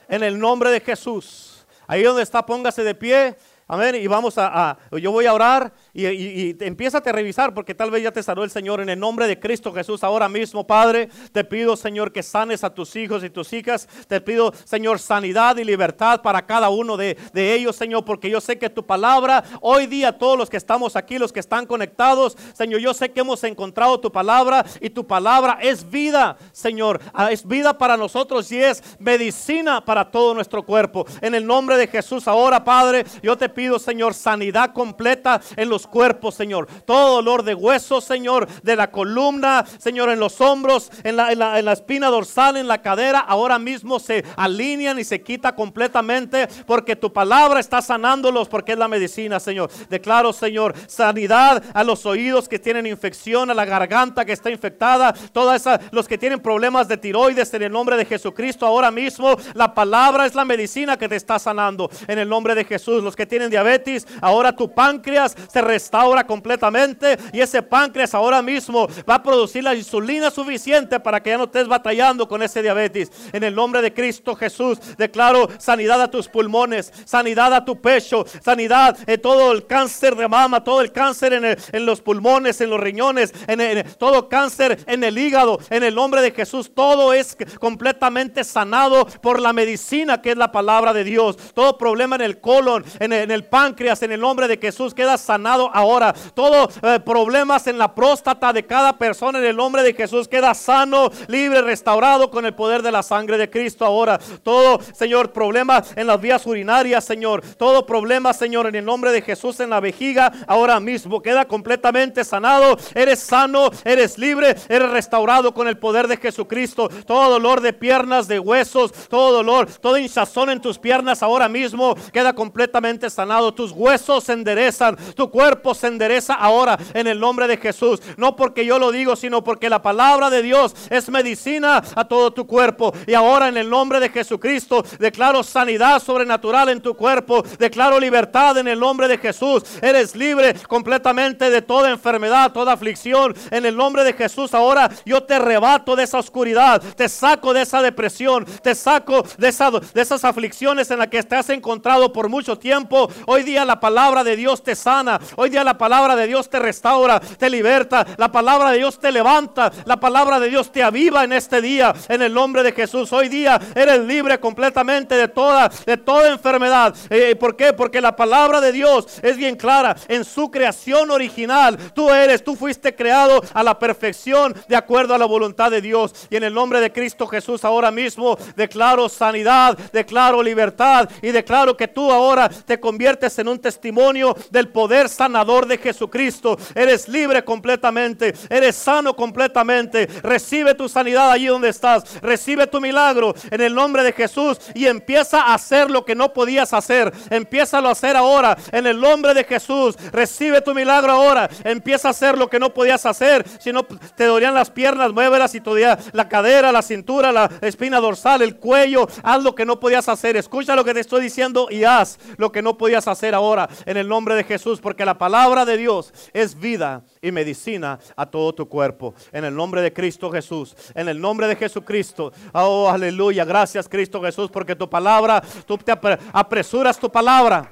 en el nombre de Jesús. Ahí donde está, póngase de pie. Amén. Y vamos a, yo voy a orar y, y, empieza a revisar porque tal vez ya te sanó el Señor en el nombre de Cristo Jesús. Ahora mismo, Padre, te pido, Señor, que sanes a tus hijos y tus hijas. Te pido, Señor, sanidad y libertad para cada uno de, de ellos, Señor, porque yo sé que tu palabra, hoy día, todos los que estamos aquí, los que están conectados, Señor, yo sé que hemos encontrado tu palabra y tu palabra es vida, Señor. Ah, es vida para nosotros y es medicina para todo nuestro cuerpo. En el nombre de Jesús, ahora, Padre, yo te pido, Señor, sanidad completa en los cuerpos, Señor. Todo dolor de huesos, Señor, de la columna, Señor, en los hombros, en la, en la, en la espina dorsal, en la cadera, ahora mismo se alinean y se quita completamente porque tu palabra está sanándolos porque es la medicina, Señor. Declaro, Señor, sanidad a los oídos que tienen infección, a la garganta que está infectada, todas esas, los que tienen problemas de tiroides en el nombre de Jesucristo. Ahora mismo la palabra es la medicina que te está sanando en el nombre de Jesús. Los que tienen diabetes, ahora tu páncreas se restaura completamente y ese páncreas ahora mismo va a producir la insulina suficiente para que ya no estés batallando con ese diabetes. En el nombre de Cristo Jesús, declaro sanidad a tus pulmones, sanidad a tu pecho, sanidad en todo el cáncer de mama, todo el cáncer en, el- en los pulmones, en los riñones, en, todo cáncer en el hígado. En el nombre de Jesús, todo es completamente sanado por la medicina que es la palabra de Dios. Todo problema en el colon, en el páncreas, en el nombre de Jesús queda sanado ahora. Todo eh, problemas en la próstata de cada persona en el nombre de Jesús queda sano, libre, restaurado con el poder de la sangre de Cristo ahora. Todo, Señor, problemas en las vías urinarias, Señor. Todo problema, Señor, en el nombre de Jesús en la vejiga ahora mismo queda completamente sanado. Eres sano, eres libre, eres restaurado con el poder de Jesucristo. Todo dolor de piernas, de huesos, todo dolor, toda hinchazón en tus piernas ahora mismo queda completamente sanado. Tus huesos se enderezan, tu cuerpo se endereza ahora en el nombre de Jesús. No porque yo lo digo, sino porque la palabra de Dios es medicina a todo tu cuerpo. Y ahora en el nombre de Jesucristo declaro sanidad sobrenatural en tu cuerpo. Declaro libertad en el nombre de Jesús. Eres libre completamente de toda enfermedad, toda aflicción. En el nombre de Jesús ahora yo te rebato de esa oscuridad. Te saco de esa depresión. Te saco de, esa- de esas aflicciones en las que te has encontrado por mucho tiempo. Hoy día la palabra de Dios te sana. Hoy día la palabra de Dios te restaura, te liberta. La palabra de Dios te levanta. La palabra de Dios te aviva en este día. En el nombre de Jesús. Hoy día eres libre completamente de toda, de toda enfermedad. Eh, ¿Por qué? Porque la palabra de Dios es bien clara. En su creación original, tú eres, tú fuiste creado a la perfección de acuerdo a la voluntad de Dios. Y en el nombre de Cristo Jesús ahora mismo declaro sanidad, declaro libertad y declaro que tú ahora te conviertes en un testimonio del poder sanador de Jesucristo. Eres libre completamente, eres sano completamente. Recibe tu sanidad allí donde estás. Recibe tu milagro en el nombre de Jesús y empieza a hacer lo que no podías hacer. Empieza a hacer ahora en el nombre de Jesús. Recibe tu milagro ahora. Empieza a hacer lo que no podías hacer. Si no te dolían las piernas, muévelas y te dolía la cadera, la cintura, la espina dorsal, el cuello. Haz lo que no podías hacer. Escucha lo que te estoy diciendo y haz lo que no podías hacer ahora en el nombre de Jesús. Porque la palabra de Dios es vida y medicina a todo tu cuerpo. En el nombre de Cristo Jesús. En el nombre de Jesucristo. Oh, aleluya. Gracias Cristo Jesús porque tu palabra, tú te apre- apresuras tu palabra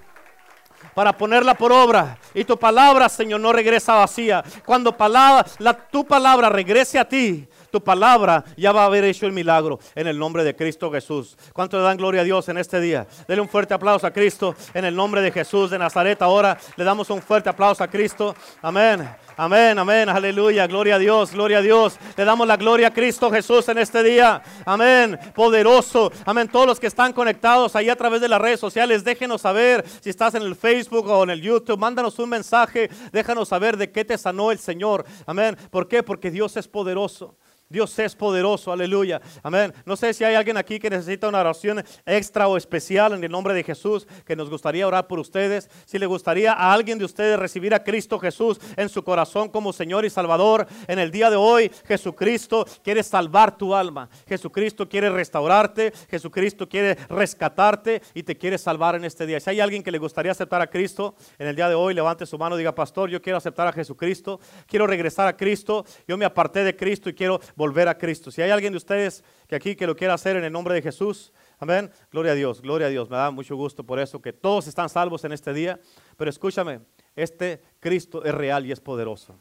para ponerla por obra. Y tu palabra, Señor, no regresa vacía. Cuando palabra, la, tu palabra regrese a ti, tu palabra ya va a haber hecho el milagro en el nombre de Cristo Jesús. ¿Cuánto le dan gloria a Dios en este día? Dele un fuerte aplauso a Cristo en el nombre de Jesús de Nazaret. Ahora le damos un fuerte aplauso a Cristo. Amén. Amén, amén, aleluya, gloria a Dios, gloria a Dios. Le damos la gloria a Cristo Jesús en este día. Amén, poderoso. Amén, todos los que están conectados ahí a través de las redes sociales, déjenos saber si estás en el Facebook o en el YouTube. Mándanos un mensaje, déjanos saber de qué te sanó el Señor. Amén, ¿por qué? Porque Dios es poderoso. Dios es poderoso, aleluya. Amén. No sé si hay alguien aquí que necesita una oración extra o especial en el nombre de Jesús, que nos gustaría orar por ustedes. Si le gustaría a alguien de ustedes recibir a Cristo Jesús en su corazón como Señor y Salvador, en el día de hoy Jesucristo quiere salvar tu alma. Jesucristo quiere restaurarte. Jesucristo quiere rescatarte y te quiere salvar en este día. Si hay alguien que le gustaría aceptar a Cristo en el día de hoy, levante su mano y diga, pastor, yo quiero aceptar a Jesucristo. Quiero regresar a Cristo. Yo me aparté de Cristo y quiero volver a Cristo. Si hay alguien de ustedes que aquí que lo quiera hacer en el nombre de Jesús, amén. Gloria a Dios, gloria a Dios. Me da mucho gusto por eso que todos están salvos en este día. Pero escúchame, este Cristo es real y es poderoso.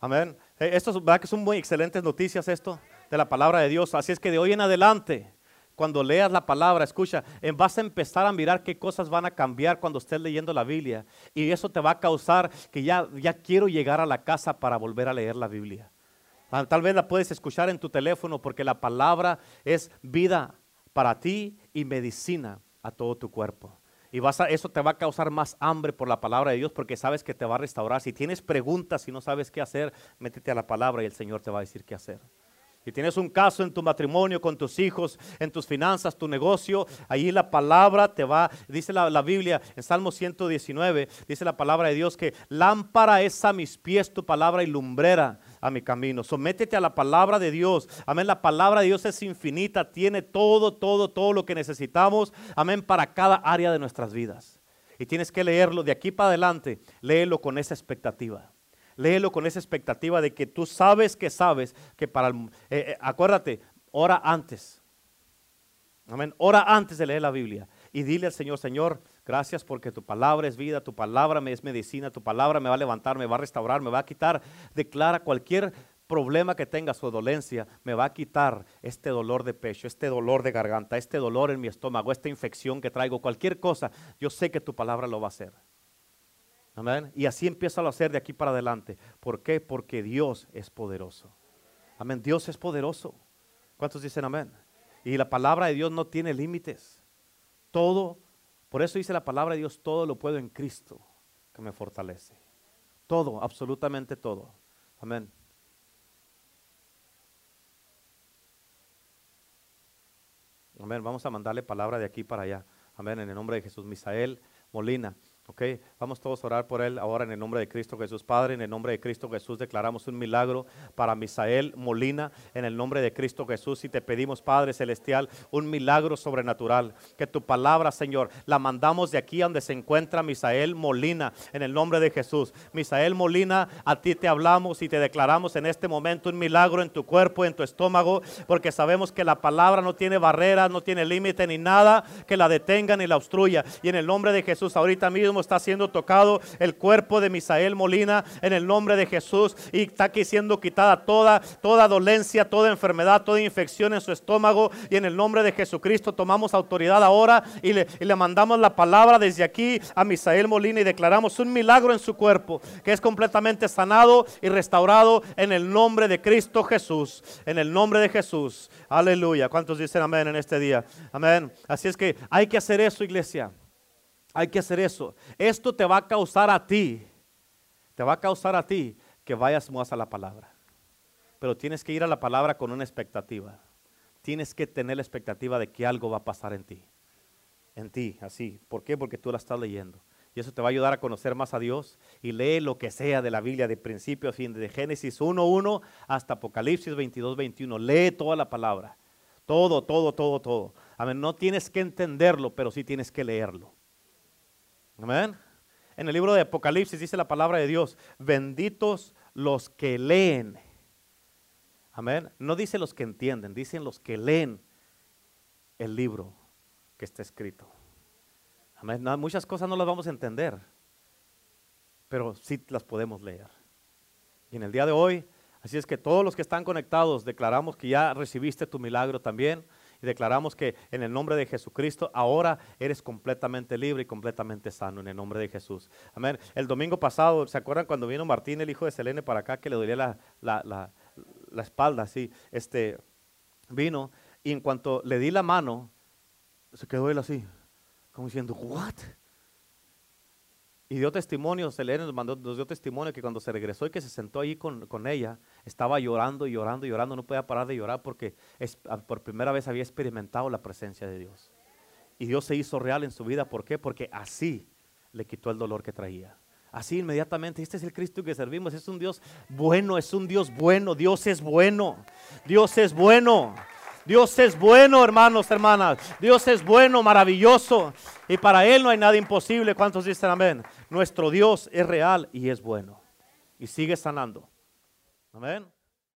Amén. Eh, Esto es verdad que son muy excelentes noticias esto de la palabra de Dios. Así es que de hoy en adelante, cuando leas la palabra, escucha, vas a empezar a mirar qué cosas van a cambiar cuando estés leyendo la Biblia. Y eso te va a causar que ya, ya quiero llegar a la casa para volver a leer la Biblia. Ah, Tal vez la puedes escuchar en tu teléfono porque la palabra es vida para ti y medicina a todo tu cuerpo. Y vas a, eso te va a causar más hambre por la palabra de Dios porque sabes que te va a restaurar. Si tienes preguntas y no sabes qué hacer, métete a la palabra y el Señor te va a decir qué hacer. Si tienes un caso en tu matrimonio, con tus hijos, en tus finanzas, tu negocio, ahí la palabra te va, dice la, la, Biblia en Salmo 119, dice la palabra de Dios que lámpara es a mis pies tu palabra y lumbrera a mi camino. Sométete a la palabra de Dios. Amén. La palabra de Dios es infinita, tiene todo, todo, todo lo que necesitamos. Amén. Para cada área de nuestras vidas. Y tienes que leerlo de aquí para adelante. Léelo con esa expectativa. Léelo con esa expectativa de que tú sabes que sabes que para el, eh, eh, acuérdate, ora antes. Amén. Ora antes de leer la Biblia y dile al Señor, Señor, gracias porque tu palabra es vida, tu palabra me es medicina, tu palabra me va a levantar, me va a restaurar, me va a quitar. Declara cualquier problema que tenga su dolencia, me va a quitar este dolor de pecho, este dolor de garganta, este dolor en mi estómago, esta infección que traigo, cualquier cosa. Yo sé que tu palabra lo va a hacer. Amén. Y así empieza a hacer de aquí para adelante. ¿Por qué? Porque Dios es poderoso. Amén. Dios es poderoso. ¿Cuántos dicen amén? Y la palabra de Dios no tiene límites. Todo, por eso dice la palabra de Dios, todo lo puedo en Cristo que me fortalece. Todo, absolutamente todo. Amén. Amén. Vamos a mandarle palabra de aquí para allá. Amén. En el nombre de Jesús. Misael Molina. Ok, vamos todos a orar por él ahora en el nombre de Cristo Jesús. Padre, en el nombre de Cristo Jesús declaramos un milagro para Misael Molina, en el nombre de Cristo Jesús. Y te pedimos, Padre Celestial, un milagro sobrenatural. Que tu palabra, Señor, la mandamos de aquí donde se encuentra Misael Molina, en el nombre de Jesús. Misael Molina, a ti te hablamos y te declaramos en este momento un milagro en tu cuerpo, en tu estómago, porque sabemos que la palabra no tiene barreras, no tiene límite ni nada que la detenga ni la obstruya. Y en el nombre de Jesús, ahorita mismo está siendo tocado el cuerpo de Misael Molina en el nombre de Jesús y está aquí siendo quitada toda, toda dolencia, toda enfermedad, toda infección en su estómago y en el nombre de Jesucristo tomamos autoridad ahora y le, y le mandamos la palabra desde aquí a Misael Molina y declaramos un milagro en su cuerpo que es completamente sanado y restaurado en el nombre de Cristo Jesús, en el nombre de Jesús. Aleluya. ¿Cuántos dicen amén en este día? Amén. Así es que hay que hacer eso, iglesia. Hay que hacer eso. Esto te va a causar a ti, te va a causar a ti que vayas más a la palabra. Pero tienes que ir a la palabra con una expectativa. Tienes que tener la expectativa de que algo va a pasar en ti. En ti, así. ¿Por qué? Porque tú la estás leyendo. Y eso te va a ayudar a conocer más a Dios. Y lee lo que sea de la Biblia, de principio a fin, de Génesis 1.1 hasta Apocalipsis 22.21. Lee toda la palabra. Todo, todo, todo, todo. A no tienes que entenderlo, pero sí tienes que leerlo. Amén. En el libro de Apocalipsis dice la palabra de Dios, benditos los que leen. Amén. No dice los que entienden, dicen los que leen el libro que está escrito. Amén. muchas cosas no las vamos a entender, pero sí las podemos leer. Y en el día de hoy, así es que todos los que están conectados declaramos que ya recibiste tu milagro también y declaramos que en el nombre de Jesucristo ahora eres completamente libre y completamente sano en el nombre de Jesús. Amén. El domingo pasado, ¿se acuerdan cuando vino Martín, el hijo de Selene, para acá que le dolía la, la, la, espalda? Sí, este, vino y en cuanto le di la mano, se quedó él así, como diciendo, ¿what? Y dio testimonio, Selene nos, mandó, nos dio testimonio que cuando se regresó y que se sentó allí con, con ella, estaba llorando y llorando y llorando, no podía parar de llorar porque es, por primera vez había experimentado la presencia de Dios. Y Dios se hizo real en su vida, ¿por qué? Porque así le quitó el dolor que traía. Así inmediatamente, este es el Cristo que servimos, es un Dios bueno, es un Dios bueno, Dios es bueno, Dios es bueno. Dios es bueno, hermanos, hermanas. Dios es bueno, maravilloso. Y para Él no hay nada imposible. ¿Cuántos dicen amén? Nuestro Dios es real y es bueno. Y sigue sanando. Amén.